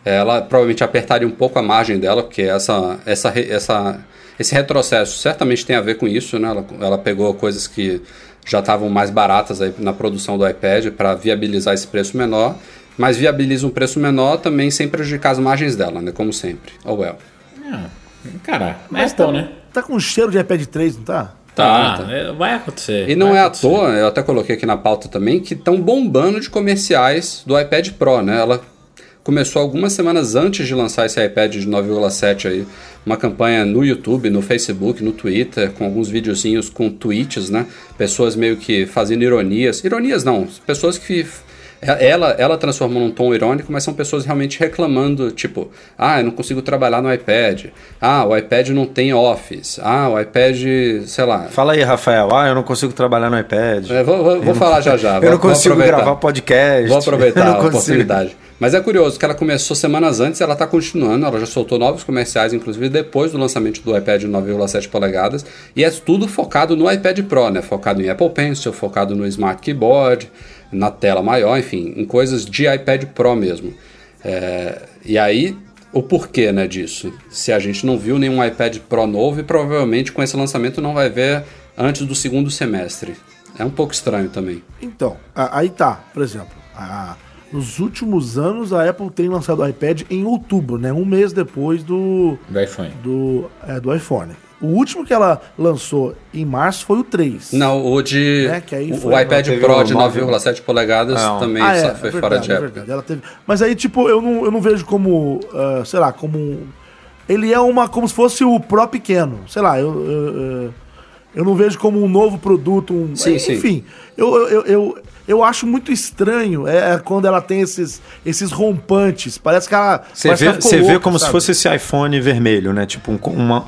[SPEAKER 1] Ela provavelmente apertaria um pouco a margem dela, porque essa, essa, essa, esse retrocesso certamente tem a ver com isso, né? Ela, ela pegou coisas que já estavam mais baratas aí na produção do iPad para viabilizar esse preço menor, mas viabiliza um preço menor também sem prejudicar as margens dela, né? Como sempre. Oh well.
[SPEAKER 2] Ah, Cara,
[SPEAKER 4] Mas
[SPEAKER 2] Apple,
[SPEAKER 4] tá,
[SPEAKER 2] né?
[SPEAKER 4] tá com cheiro de iPad 3, não tá?
[SPEAKER 1] Tá, tá.
[SPEAKER 2] é, vai acontecer.
[SPEAKER 1] E não é à toa, eu até coloquei aqui na pauta também, que estão bombando de comerciais do iPad Pro, né? Ela começou algumas semanas antes de lançar esse iPad de 9,7 aí, uma campanha no YouTube, no Facebook, no Twitter, com alguns videozinhos com tweets, né? Pessoas meio que fazendo ironias. Ironias não, pessoas que ela, ela transformou num tom irônico, mas são pessoas realmente reclamando, tipo, ah, eu não consigo trabalhar no iPad. Ah, o iPad não tem Office. Ah, o iPad, sei lá,
[SPEAKER 3] Fala aí, Rafael. Ah, eu não consigo trabalhar no iPad.
[SPEAKER 1] é, vou vou- vou falar já já.
[SPEAKER 3] eu
[SPEAKER 1] vou-
[SPEAKER 3] não consigo gravar podcast.
[SPEAKER 1] Vou aproveitar a
[SPEAKER 3] consigo.
[SPEAKER 1] oportunidade. Mas é curioso que ela começou semanas antes, ela está continuando, ela já soltou novos comerciais, inclusive depois do lançamento do iPad 9,7 polegadas, e é tudo focado no iPad Pro, né? Focado em Apple Pencil, focado no Smart Keyboard, na tela maior, enfim, em coisas de iPad Pro mesmo. É, e aí, o porquê né, disso? Se a gente não viu nenhum iPad Pro novo e provavelmente com esse lançamento não vai ver antes do segundo semestre. É um pouco estranho também.
[SPEAKER 4] Então, aí tá, por exemplo, a- nos últimos anos a Apple tem lançado o iPad em outubro, né? Um mês depois do,
[SPEAKER 2] Do iPhone.
[SPEAKER 4] do, é, do iPhone. O último que ela lançou em março foi o 3.
[SPEAKER 1] Não, o de.
[SPEAKER 4] É, que aí
[SPEAKER 1] o,
[SPEAKER 4] foi-
[SPEAKER 1] o iPad Pro de
[SPEAKER 3] nove-
[SPEAKER 1] 9,7 polegadas
[SPEAKER 3] Ah,
[SPEAKER 1] também
[SPEAKER 4] Ah, é,
[SPEAKER 1] só
[SPEAKER 4] é
[SPEAKER 1] foi
[SPEAKER 4] verdade,
[SPEAKER 1] fora de
[SPEAKER 4] é
[SPEAKER 1] época.
[SPEAKER 4] verdade, ela teve. Mas aí, tipo, eu não, eu não vejo como, ah, sei lá, como um- Ele é uma, como se fosse o Pro pequeno. Sei lá, eu, eu, eu- eu não vejo como um novo produto, um...
[SPEAKER 1] Sim, sim.
[SPEAKER 4] Enfim, eu, eu, eu, eu, eu acho muito estranho é, é quando ela tem esses, esses rompantes. Parece que ela...
[SPEAKER 3] Você vê, vê como se
[SPEAKER 4] sabe?
[SPEAKER 3] fosse esse iPhone vermelho, né? Tipo, um, uma.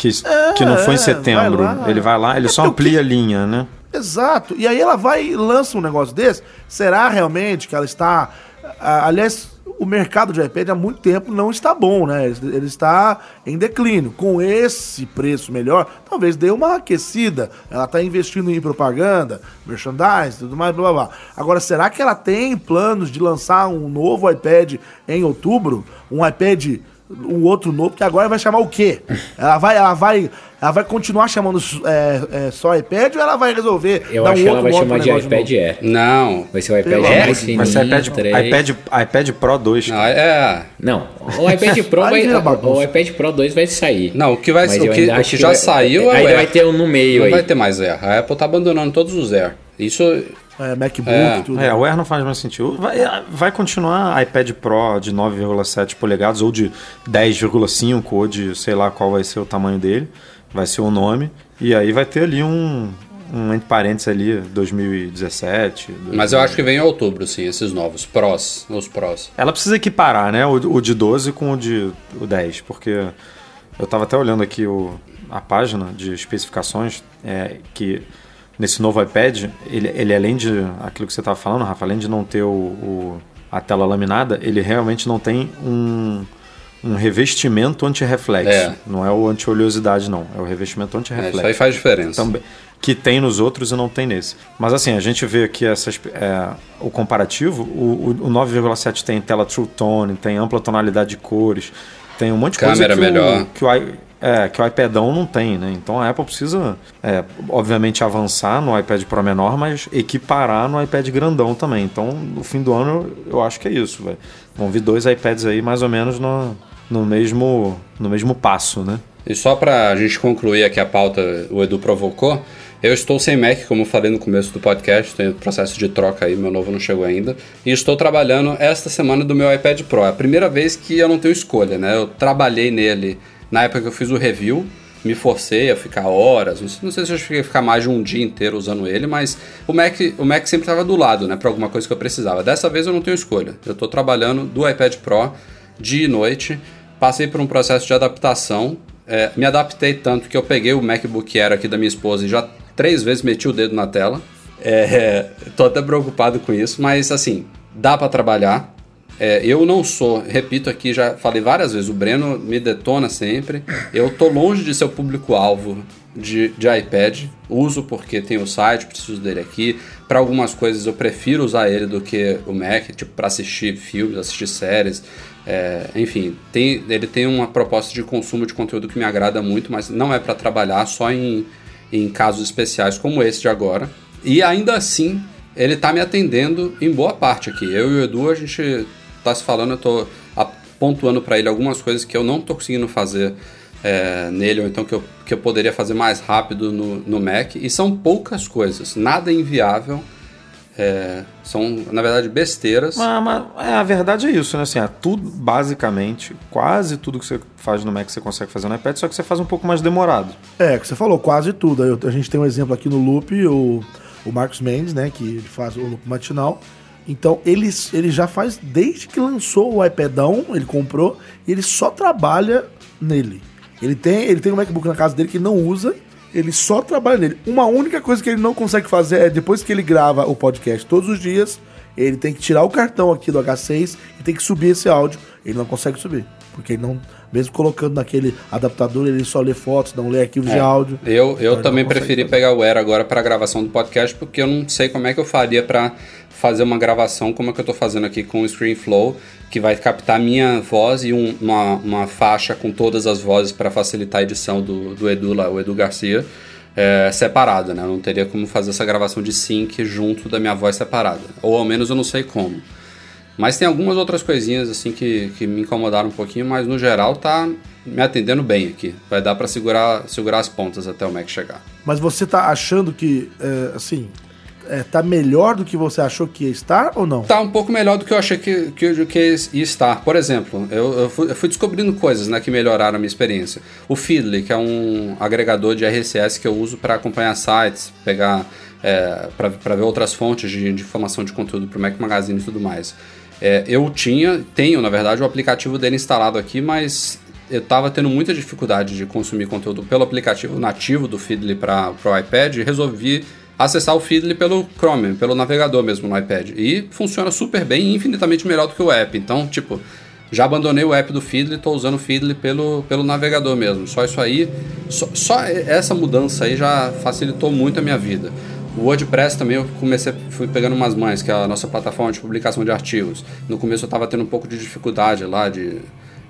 [SPEAKER 3] Que, que não foi
[SPEAKER 4] é,
[SPEAKER 3] em setembro.
[SPEAKER 4] vai
[SPEAKER 3] ele vai lá, ele só
[SPEAKER 4] É porque-
[SPEAKER 3] amplia a linha, né?
[SPEAKER 4] Exato. E aí ela vai e lança um negócio desse. Será realmente que ela está. aliás, o mercado de iPad há muito tempo não está bom, né? Ele ele está em declínio. Com esse preço melhor, talvez dê uma aquecida. Ela está investindo em propaganda, merchandising, tudo mais, blá blá blá. Agora, será que ela tem planos de lançar um novo iPad em outubro? Um iPad um outro novo, que agora vai chamar o quê? Ela vai, ela vai, ela vai continuar chamando é, é, só iPad ou ela vai resolver?
[SPEAKER 2] Eu
[SPEAKER 4] dar
[SPEAKER 2] acho
[SPEAKER 4] um
[SPEAKER 2] que ela
[SPEAKER 4] outro
[SPEAKER 2] vai
[SPEAKER 4] nome
[SPEAKER 2] chamar de iPad? Air.
[SPEAKER 1] Não.
[SPEAKER 2] Vai ser o iPad fininho.
[SPEAKER 3] Vai ser iPad,
[SPEAKER 2] 3.
[SPEAKER 3] iPad, iPad Pro 2.
[SPEAKER 1] Não, é.
[SPEAKER 2] Não, o iPad Pro vai, o iPad Pro 2 vai sair.
[SPEAKER 1] Não, o que vai-
[SPEAKER 2] Mas
[SPEAKER 1] o que- o que já
[SPEAKER 2] vai-
[SPEAKER 1] saiu é o
[SPEAKER 2] Ainda
[SPEAKER 1] Air.
[SPEAKER 2] vai ter um no meio
[SPEAKER 1] Não
[SPEAKER 2] aí.
[SPEAKER 1] vai ter mais Air. A Apple tá abandonando todos os Air. Isso.
[SPEAKER 4] É, MacBook
[SPEAKER 1] É.
[SPEAKER 4] tudo.
[SPEAKER 3] É, o Air não faz mais sentido. Vai, vai continuar iPad Pro de 9,7 polegadas, ou de 10,5, ou de sei lá qual vai ser o tamanho dele. Vai ser o nome. E aí vai ter ali um, um entre parênteses ali, 2017.
[SPEAKER 1] Mas eu acho que vem em outubro, sim, esses novos. Pros. Os Pros.
[SPEAKER 3] Ela precisa equiparar, né? O, o de 12 com o de o 10, porque eu tava até olhando aqui o, a página de especificações é, que nesse novo iPad, ele, ele além de aquilo que você estava falando, Rafa, além de não ter o, o- a tela laminada, ele realmente não tem um, um revestimento anti-reflexo.
[SPEAKER 1] É.
[SPEAKER 3] Não é o anti-oleosidade, não. É o revestimento
[SPEAKER 1] É,
[SPEAKER 3] anti-reflexo
[SPEAKER 1] isso aí faz diferença.
[SPEAKER 3] também que tem nos outros e não tem nesse. Mas assim, a gente vê aqui essas, é, o comparativo, o, o, o 9,7 tem tela True Tone, tem ampla tonalidade de cores, tem um monte de
[SPEAKER 1] Câmera
[SPEAKER 3] coisa que
[SPEAKER 1] melhor.
[SPEAKER 3] O, que, o, é, que o iPadão não tem, né? Então a Apple precisa, é, obviamente, avançar no iPad Pro menor, mas equiparar no iPad grandão também. Então, no fim do ano, eu acho que é isso, velho. Vão vir dois iPads aí mais ou menos no, no, mesmo, no mesmo passo, né?
[SPEAKER 1] E só pra gente concluir aqui a pauta, o Edu provocou. Eu estou sem Mac, como falei no começo do podcast, tenho processo de troca aí, meu novo não chegou ainda. E estou trabalhando esta semana do meu iPad Pro. É a primeira vez que eu não tenho escolha, né? Eu trabalhei nele na época que eu fiz o review, me forcei a ficar horas, não sei, se eu cheguei a ficar mais de um dia inteiro usando ele, mas o Mac, o Mac sempre estava do lado, né, para alguma coisa que eu precisava. Dessa vez eu não tenho escolha. Eu estou trabalhando do iPad Pro dia e noite, passei por um processo de adaptação, é, me adaptei tanto que eu peguei o MacBook Air aqui da minha esposa e já três vezes meti o dedo na tela. É, tô até preocupado com isso, mas assim, dá para trabalhar. É, eu não sou, repito aqui, já falei várias vezes, o Breno me detona sempre. Eu tô longe de ser o público-alvo de, de iPad. Uso porque tem o site, preciso dele aqui. Para algumas coisas eu prefiro usar ele do que o Mac, tipo para assistir filmes, assistir séries. É, enfim, tem, ele tem uma proposta de consumo de conteúdo que me agrada muito, mas não é para trabalhar só em, em casos especiais como esse de agora. E ainda assim, ele tá me atendendo em boa parte aqui. Eu e o Edu, a gente tá se falando, eu tô pontuando para ele algumas coisas que eu não tô conseguindo fazer é, nele, ou então que eu, que eu poderia fazer mais rápido no, no Mac. E são poucas coisas, nada inviável. É, são, na verdade, besteiras.
[SPEAKER 3] Mas, mas é, a verdade é isso, né? Assim, é tudo, basicamente, quase tudo que você faz no Mac você consegue fazer no iPad, só que você faz um pouco mais demorado.
[SPEAKER 4] É, que você falou, quase tudo. Eu- A gente tem um exemplo aqui no Loop, o, o Marcos Mendes, né, que ele faz o Loop matinal. Então, ele, ele já faz, desde que lançou o iPadão, ele comprou, e ele só trabalha nele. Ele tem, ele tem um MacBook na casa dele que ele não usa, ele só trabalha nele. Uma única coisa que ele não consegue fazer é, depois que ele grava o podcast todos os dias, ele tem que tirar o cartão aqui do H6 e tem que subir esse áudio. Ele não consegue subir. Porque ele não, mesmo colocando naquele adaptador, ele só lê fotos, não lê arquivos de áudio.
[SPEAKER 1] Eu, eu
[SPEAKER 4] Ele
[SPEAKER 1] também preferi
[SPEAKER 4] fazer.
[SPEAKER 1] pegar o Air agora para gravação do podcast, porque eu não sei como é que eu faria para fazer uma gravação como é que eu tô fazendo aqui com o ScreenFlow, que vai captar minha voz e um- uma, uma faixa com todas as vozes para facilitar a edição do, do Edu lá, o Edu Garcia, é, separado, né? Eu não teria como fazer essa gravação de sync junto da minha voz separada. Ou ao menos eu não sei como. Mas tem algumas outras coisinhas assim que, que me incomodaram um pouquinho, mas no geral tá me atendendo bem aqui. Vai dar para segurar, segurar as pontas até o Mac chegar.
[SPEAKER 4] Mas você tá achando que, é, assim, é, tá melhor do que você achou que ia estar ou não?
[SPEAKER 1] Tá um pouco melhor do que eu achei que, que, que ia estar. Por exemplo, eu, eu, fui, eu fui descobrindo coisas né, que melhoraram a minha experiência. O Feedly, que é um agregador de RSS que eu uso para acompanhar sites, pegar é, para ver outras fontes de, de informação de conteúdo para o Mac Magazine e tudo mais. É, eu tinha, tenho na verdade o aplicativo dele instalado aqui, mas eu estava tendo muita dificuldade de consumir conteúdo pelo aplicativo nativo do Feedly para o iPad e resolvi acessar o Feedly pelo Chrome, pelo navegador mesmo no iPad. E funciona super bem infinitamente melhor do que o app. Então, tipo, já abandonei o app do Feedly, estou usando o Feedly pelo, pelo navegador mesmo. Só isso aí, só, só essa mudança aí já facilitou muito a minha vida. O WordPress também eu comecei, fui pegando umas mães, que é a nossa plataforma de publicação de artigos. No começo eu estava tendo um pouco de dificuldade lá de,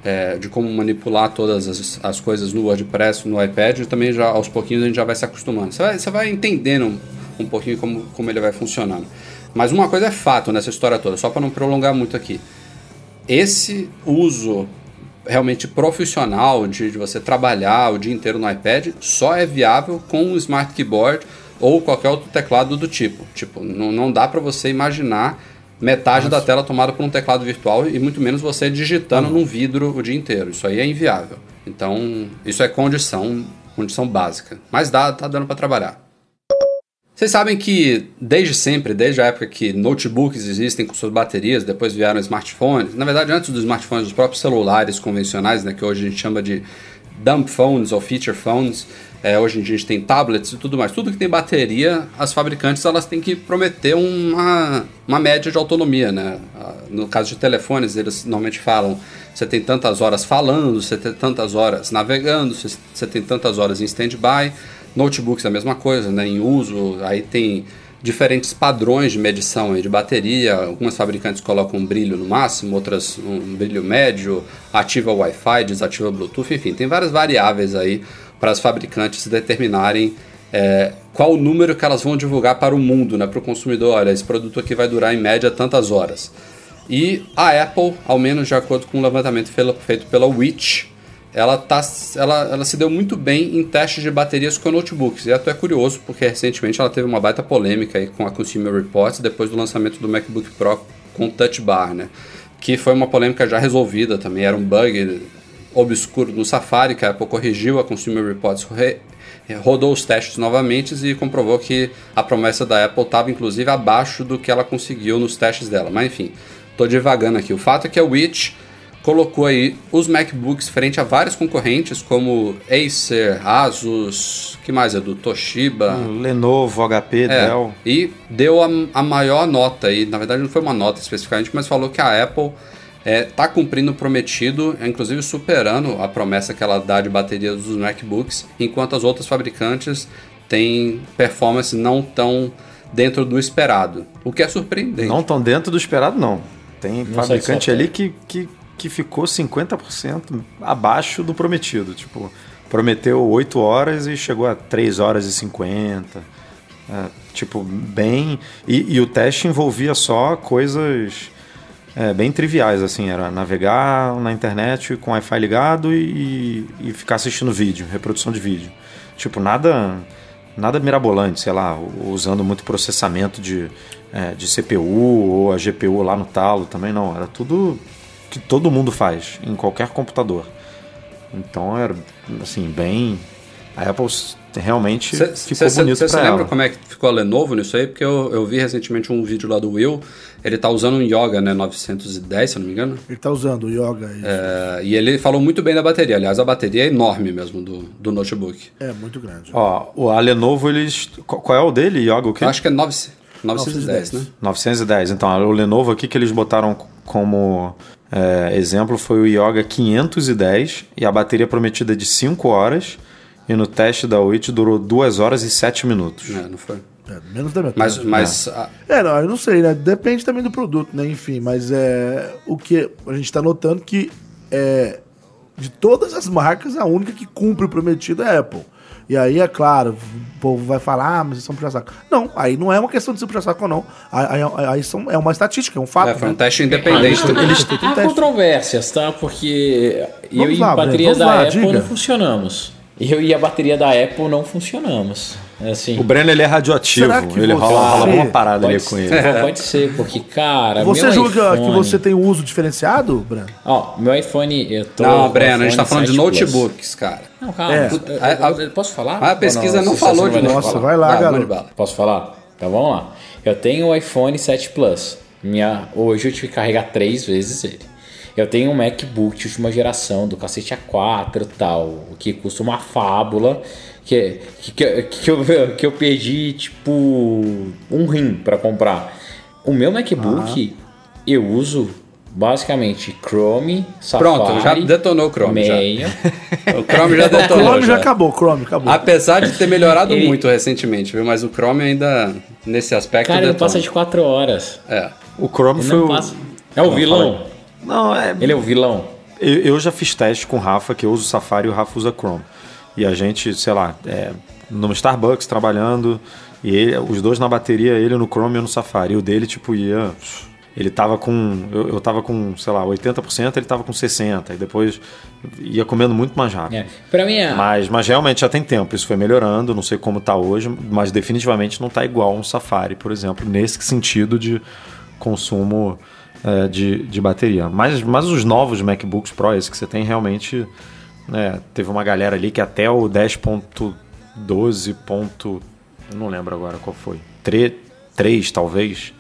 [SPEAKER 1] é, de como manipular todas as, as coisas no WordPress, no iPad, e também já aos pouquinhos a gente já vai se acostumando. Você vai, você vai entendendo um, um pouquinho como, como ele vai funcionando. Mas uma coisa é fato nessa história toda, só para não prolongar muito aqui. Esse uso realmente profissional de, de você trabalhar o dia inteiro no iPad só é viável com o Smart Keyboard ou qualquer outro teclado do tipo. Tipo, não, não dá para você imaginar metade da tela tomada por um teclado virtual e muito menos você digitando num vidro o dia inteiro. Isso aí é inviável. Então, isso é condição, condição básica. Mas dá, tá dando para trabalhar. Vocês sabem que desde sempre, desde a época que notebooks existem com suas baterias, depois vieram smartphones, na verdade antes dos smartphones, os próprios celulares convencionais, né, que hoje a gente chama de dumb phones ou feature phones, é, hoje em dia a gente tem tablets e tudo mais, tudo que tem bateria, as fabricantes elas têm que prometer uma, uma média de autonomia, né? No caso de telefones, eles normalmente falam, você tem tantas horas falando, você tem tantas horas navegando, você tem tantas horas em stand-by, Notebooks a mesma coisa, né? Em uso, aí tem diferentes padrões de medição de bateria. Algumas fabricantes colocam um brilho no máximo, outras um brilho médio, ativa Wi-Fi, desativa Bluetooth, enfim, tem várias variáveis aí para as fabricantes determinarem é, qual o número que elas vão divulgar para o mundo, né? Para o consumidor. Olha, esse produto aqui vai durar em média tantas horas. E a Apple, ao menos de acordo com um levantamento feito pela Witch, ela, tá, ela, ela se deu muito bem em testes de baterias com notebooks. E até é curioso, porque recentemente ela teve uma baita polêmica aí com a Consumer Reports depois do lançamento do MacBook Pro com Touch Bar, né? Que foi uma polêmica já resolvida também. Era um bug obscuro no Safari que a Apple corrigiu, a Consumer Reports re, rodou os testes novamente e comprovou que a promessa da Apple estava inclusive abaixo do que ela conseguiu nos testes dela. Mas enfim, estou divagando aqui. O fato é que a Witch colocou aí os MacBooks frente a vários concorrentes como Acer, Asus, que mais é do Toshiba,
[SPEAKER 3] Lenovo, HP,
[SPEAKER 1] é,
[SPEAKER 3] Dell.
[SPEAKER 1] e deu a, a maior nota aí, na verdade não foi uma nota especificamente, mas falou que a Apple está cumprindo o prometido, inclusive superando a promessa que ela dá de bateria dos MacBooks, enquanto as outras fabricantes têm performance não tão dentro do esperado, o que é surpreendente.
[SPEAKER 3] Não tão dentro do esperado, não. Tem
[SPEAKER 2] Não
[SPEAKER 3] fabricante
[SPEAKER 2] sei
[SPEAKER 3] ali que, que, que ficou 50% abaixo do prometido. Tipo, prometeu 8 horas e chegou a 3 horas e 50. É, tipo, bem. E, e o teste envolvia só coisas é, bem triviais, assim, era navegar na internet com Wi-Fi ligado e, e ficar assistindo vídeo, reprodução de vídeo. Tipo, nada nada mirabolante, sei lá, usando muito processamento de, é, de CPU ou a GPU lá no talo também, não. Era tudo que todo mundo faz em qualquer computador. Então era, assim, bem. A Apple realmente
[SPEAKER 1] Cê,
[SPEAKER 3] ficou
[SPEAKER 1] cê,
[SPEAKER 3] bonito
[SPEAKER 1] Você
[SPEAKER 3] pra
[SPEAKER 1] lembra
[SPEAKER 3] ela.
[SPEAKER 1] como é que ficou a Lenovo nisso aí? Porque eu, eu vi recentemente um vídeo lá do Will. Ele tá usando um Yoga, né? 910, se eu não me engano.
[SPEAKER 4] Ele tá usando o Yoga.
[SPEAKER 1] É, e ele falou muito bem da bateria. Aliás, a bateria é enorme mesmo do, do notebook.
[SPEAKER 4] É, muito grande.
[SPEAKER 3] Ó, o a Lenovo, eles. Qual é o dele? Yoga o quê?
[SPEAKER 1] Eu acho que é 9, 910,
[SPEAKER 4] 910.
[SPEAKER 1] né?
[SPEAKER 3] 910. Então, o Lenovo aqui que eles botaram como é, exemplo foi o Yoga 510 e a bateria prometida é de 5 horas. E no teste da WIT durou 2 horas e 7 minutos.
[SPEAKER 1] É, não foi.
[SPEAKER 4] É, menos da metade.
[SPEAKER 1] Mas, mas a-
[SPEAKER 4] É, não, eu não sei, né? Depende também do produto, né? Enfim, mas é o que a gente tá notando que é de todas as marcas, a única que cumpre o prometido é a Apple. E aí, é claro, o povo vai falar, ah, mas vocês são puxa-saco. Não, aí não é uma questão de ser puxa-saco ou não. Aí, aí- aí são, é uma estatística, é um fato.
[SPEAKER 1] é, foi um
[SPEAKER 4] né?
[SPEAKER 1] teste independente. também.
[SPEAKER 2] Há
[SPEAKER 4] teste.
[SPEAKER 2] controvérsias, tá? Porque eu
[SPEAKER 4] Vamos
[SPEAKER 2] e
[SPEAKER 4] lá,
[SPEAKER 2] a bateria
[SPEAKER 4] Breno,
[SPEAKER 2] da
[SPEAKER 4] lá,
[SPEAKER 2] Apple
[SPEAKER 4] diga.
[SPEAKER 2] não funcionamos. Eu e a bateria da Apple não funcionamos. Assim,
[SPEAKER 3] O Breno ele é radioativo.
[SPEAKER 4] Será que
[SPEAKER 3] Ele rola, rola uma
[SPEAKER 4] Você-
[SPEAKER 3] parada ali com ele.
[SPEAKER 2] pode ser, porque, cara.
[SPEAKER 4] Você
[SPEAKER 2] meu
[SPEAKER 4] julga que
[SPEAKER 2] iPhone-
[SPEAKER 4] você tem um uso diferenciado, Breno?
[SPEAKER 2] Ó, meu iPhone. Eu tô
[SPEAKER 1] Não, Breno, a gente tá
[SPEAKER 2] iPhone
[SPEAKER 1] falando de
[SPEAKER 2] 7 Plus.
[SPEAKER 1] notebooks, cara.
[SPEAKER 2] Não, calma.
[SPEAKER 4] É.
[SPEAKER 2] eu- eu- posso falar?
[SPEAKER 1] A pesquisa
[SPEAKER 2] Ou
[SPEAKER 1] não,
[SPEAKER 2] Você-
[SPEAKER 1] falou de
[SPEAKER 2] vai
[SPEAKER 4] Nossa,
[SPEAKER 2] falar?
[SPEAKER 4] vai lá, garoto.
[SPEAKER 1] bala.
[SPEAKER 2] Posso falar? Então vamos lá. Eu tenho o iPhone 7 Plus. Minha, hoje eu tive que carregar três vezes ele. Eu tenho um MacBook de última geração, do cacete A4 e tal, que custa uma fábula, que, que, que, que eu, que eu perdi tipo um rim pra comprar. O meu MacBook eu uso basicamente Chrome, Safari,
[SPEAKER 1] Pronto, já detonou o Chrome, já. O Chrome já
[SPEAKER 4] O
[SPEAKER 1] detonou.
[SPEAKER 4] Chrome já
[SPEAKER 1] já.
[SPEAKER 4] acabou, Chrome, acabou.
[SPEAKER 1] Apesar de ter melhorado
[SPEAKER 2] Ele-
[SPEAKER 1] muito recentemente, viu? Mas o Chrome ainda, nesse aspecto,
[SPEAKER 2] Cara, ele
[SPEAKER 1] detona.
[SPEAKER 2] passa de 4 horas.
[SPEAKER 1] É.
[SPEAKER 3] O Chrome
[SPEAKER 2] Ele
[SPEAKER 3] foi
[SPEAKER 2] não
[SPEAKER 3] o.
[SPEAKER 2] passa. É o
[SPEAKER 3] Não,
[SPEAKER 2] vilão.
[SPEAKER 3] fala Não, é.
[SPEAKER 2] Ele é o vilão.
[SPEAKER 3] Eu, eu já fiz teste com o Rafa, que eu uso Safari e o Rafa usa Chrome. E a gente, sei lá, é, no Starbucks trabalhando, e ele- os dois na bateria, ele no Chrome e eu no Safari. E o dele, tipo, ia. Ele tava com. Eu, eu tava com, sei lá, 80%, ele tava com 60%. E depois ia comendo muito mais rápido.
[SPEAKER 2] É. Pra mim, é,
[SPEAKER 3] Mas, mas realmente já tem tempo, isso foi melhorando, não sei como tá hoje, mas definitivamente não tá igual um Safari, por exemplo, nesse sentido de consumo é, de, de bateria. Mas, mas os novos MacBooks Pro, esse que você tem, realmente né, teve uma galera ali que até o 10.12. ponto- eu não lembro agora qual foi. 3, 3 talvez.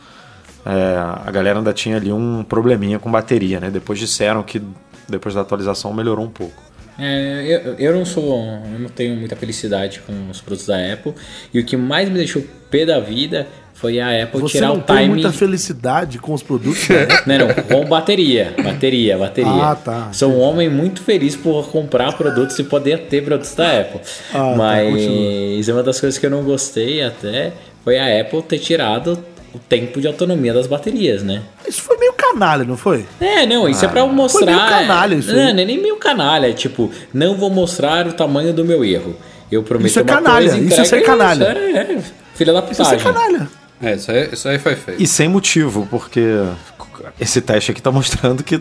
[SPEAKER 3] é, a galera ainda tinha ali um probleminha com bateria, né? Depois disseram que depois da atualização melhorou um pouco.
[SPEAKER 2] é, eu, eu não sou. Eu não tenho muita felicidade com os produtos da Apple. E o que mais me deixou pé da vida foi a Apple
[SPEAKER 4] Você
[SPEAKER 2] tirar
[SPEAKER 4] não
[SPEAKER 2] o
[SPEAKER 4] tem
[SPEAKER 2] time.
[SPEAKER 4] muita felicidade com os produtos, né?
[SPEAKER 2] Não, não, com bateria. Bateria, bateria.
[SPEAKER 4] Ah, tá.
[SPEAKER 2] Sou um homem muito feliz por comprar produtos e poder ter produtos da Apple.
[SPEAKER 4] Ah, tá,
[SPEAKER 2] Mas uma das coisas que eu não gostei até foi a Apple ter tirado o tempo de autonomia das baterias, né?
[SPEAKER 4] Isso foi meio canalha, não foi?
[SPEAKER 2] É, não, isso é pra mostrar.
[SPEAKER 4] meio canalha isso.
[SPEAKER 2] Não, não é nem meio canalha. É tipo, não vou mostrar o tamanho do meu erro. Eu prometo
[SPEAKER 4] Isso é
[SPEAKER 2] uma
[SPEAKER 4] canalha,
[SPEAKER 2] coisa
[SPEAKER 4] isso é canalha.
[SPEAKER 2] É, é, filha da
[SPEAKER 4] Isso é
[SPEAKER 2] putagem.
[SPEAKER 4] canalha.
[SPEAKER 1] É, isso aí, isso aí foi feito.
[SPEAKER 3] E sem motivo, porque esse teste aqui tá mostrando que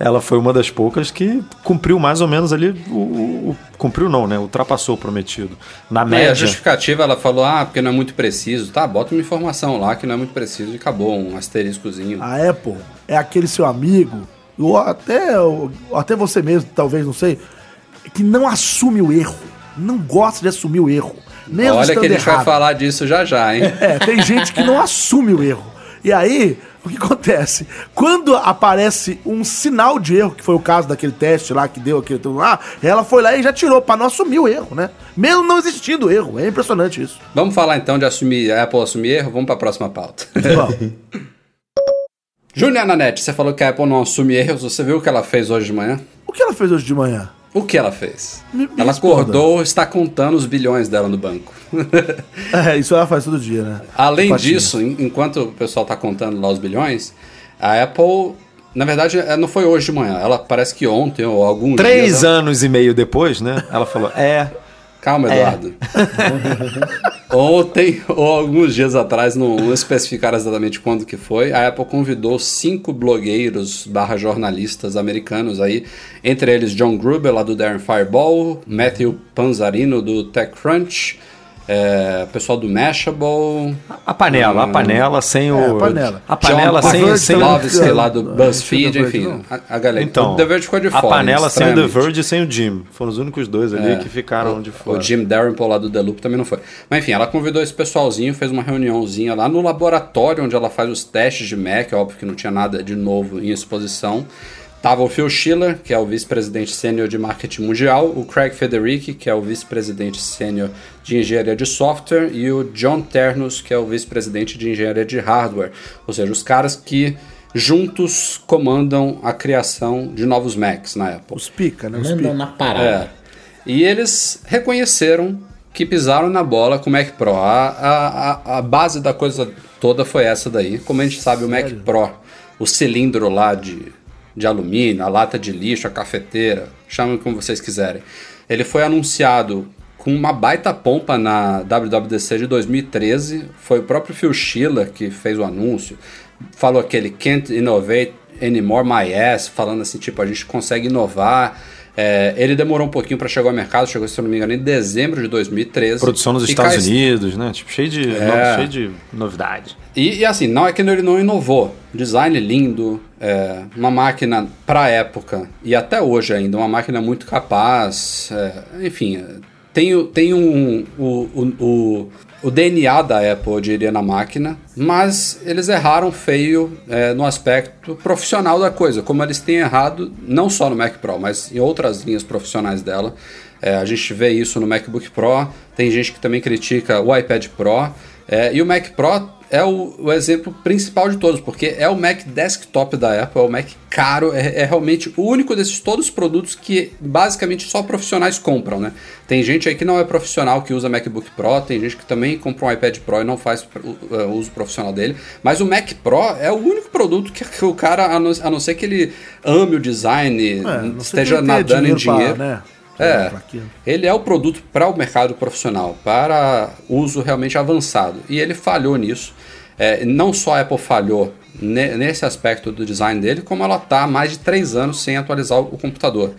[SPEAKER 3] ela foi uma das poucas que cumpriu mais ou menos ali o. o- o- cumpriu não, né? Ultrapassou o prometido. Na
[SPEAKER 1] Aí a
[SPEAKER 3] média.
[SPEAKER 1] justificativa, ela falou, ah, porque não é muito preciso. Tá, bota uma informação lá que não é muito preciso e acabou, um asteriscozinho.
[SPEAKER 4] A Apple é aquele seu amigo, ou até, ou até você mesmo, talvez, não sei, que não assume o erro. Não gosta de assumir o erro. Mesmo
[SPEAKER 1] Olha que a gente vai
[SPEAKER 4] errado.
[SPEAKER 1] falar disso já já, hein?
[SPEAKER 4] É, tem gente que não assume o erro. E aí, o que acontece? Quando aparece um sinal de erro, que foi o caso daquele teste lá que deu aquele tudo lá, ela foi lá e já tirou pra não assumir o erro, né? Mesmo não existindo erro. É impressionante isso.
[SPEAKER 1] Vamos falar então de assumir, a Apple assumir erro? Vamos pra próxima pauta.
[SPEAKER 4] Vamos.
[SPEAKER 1] Júnior Nanete, você falou que a Apple não assume erros. Você viu o que ela fez hoje de manhã?
[SPEAKER 4] o que ela fez hoje de manhã?
[SPEAKER 1] O que ela fez?
[SPEAKER 4] Me- me
[SPEAKER 1] ela
[SPEAKER 4] responda.
[SPEAKER 1] acordou, está contando os bilhões dela no banco.
[SPEAKER 4] É, isso ela faz todo dia, né?
[SPEAKER 1] Além disso, en- enquanto o pessoal está contando lá os bilhões, a Apple, na verdade, ela não foi hoje de manhã. Ela parece que ontem ou algum
[SPEAKER 3] Três
[SPEAKER 1] dia.
[SPEAKER 3] anos e meio depois, né? Ela falou: é.
[SPEAKER 1] Calma, Eduardo. Ontem, ou alguns dias atrás, não, não especificaram exatamente quando que foi, a Apple convidou cinco blogueiros barra jornalistas americanos aí, entre eles John Gruber, lá do Darren Fireball, Matthew Panzarino, do TechCrunch, é, pessoal do Mashable,
[SPEAKER 3] A panela, a
[SPEAKER 1] Hum.
[SPEAKER 3] panela sem o.
[SPEAKER 4] É, a panela.
[SPEAKER 3] A panela
[SPEAKER 1] John
[SPEAKER 3] sem, sem.
[SPEAKER 1] Lovsky lá do
[SPEAKER 4] Ah,
[SPEAKER 1] BuzzFeed, enfim, a, a galera.
[SPEAKER 3] Então,
[SPEAKER 1] o The Verge ficou de
[SPEAKER 3] a
[SPEAKER 1] fora.
[SPEAKER 3] panela sem o The. Verge e sem o Jim. Foram os únicos dois ali
[SPEAKER 1] É.
[SPEAKER 3] que ficaram de fora.
[SPEAKER 1] O Jim Dalrymple lá do The Loop também não foi. Mas enfim, ela convidou esse pessoalzinho, fez uma reuniãozinha lá no laboratório onde ela faz os testes de Mac, óbvio que não tinha nada de novo em exposição. Tava o Phil Schiller, que é o vice-presidente sênior de marketing mundial, o Craig Federici, que é o vice-presidente sênior de engenharia de software, e o John Ternos, que é o vice-presidente de engenharia de hardware. Ou seja, os caras que juntos comandam a criação de novos Macs na Apple.
[SPEAKER 4] Os pica, né? Os
[SPEAKER 2] Mandam
[SPEAKER 4] pica.
[SPEAKER 2] na parada.
[SPEAKER 1] É. E eles reconheceram que pisaram na bola com o Mac Pro. A, a, a- a base da coisa toda foi essa daí. Como a gente sabe, o Mac Pro, o cilindro lá de, de alumínio, a lata de lixo, a cafeteira, chamem como vocês quiserem. Ele foi anunciado com uma baita pompa na WWDC de 2013. Foi o próprio Phil Schiller que fez o anúncio. Falou que ele can't innovate anymore my ass, falando assim, tipo, a gente consegue inovar. É, ele demorou um pouquinho para chegar ao mercado, chegou, se eu não me engano, em dezembro de 2013.
[SPEAKER 3] Produção nos Estados Unidos, né? Tipo, cheio de,
[SPEAKER 1] É.
[SPEAKER 3] cheio de novidade.
[SPEAKER 1] E, e assim, não é que ele não inovou. Design lindo, é, uma máquina para época e até hoje ainda, uma máquina muito capaz. é, enfim, é, tem, tem um, o, o, o, o DNA da Apple, diria, na máquina, mas eles erraram feio é, no aspecto profissional da coisa, como eles têm errado não só no Mac Pro, mas em outras linhas profissionais dela. É, a gente vê isso no MacBook Pro, tem gente que também critica o iPad Pro, é, e o Mac Pro é o, o exemplo principal de todos, porque é o Mac desktop da Apple, é o Mac caro, é, é realmente o único desses todos os produtos que basicamente só profissionais compram, né? Tem gente aí que não é profissional que usa MacBook Pro, tem gente que também compra um iPad Pro e não faz uh, uso profissional dele, mas o Mac Pro é o único produto que, que o cara, a não, a não ser que ele ame o design,
[SPEAKER 4] É,
[SPEAKER 1] esteja nadando em
[SPEAKER 4] pra,
[SPEAKER 1] dinheiro.
[SPEAKER 4] né,
[SPEAKER 1] É, ele é o produto para o mercado profissional, para uso realmente avançado. E ele falhou nisso. É, não só a Apple falhou ne- nesse aspecto do design dele, como ela está há mais de três anos sem atualizar o computador.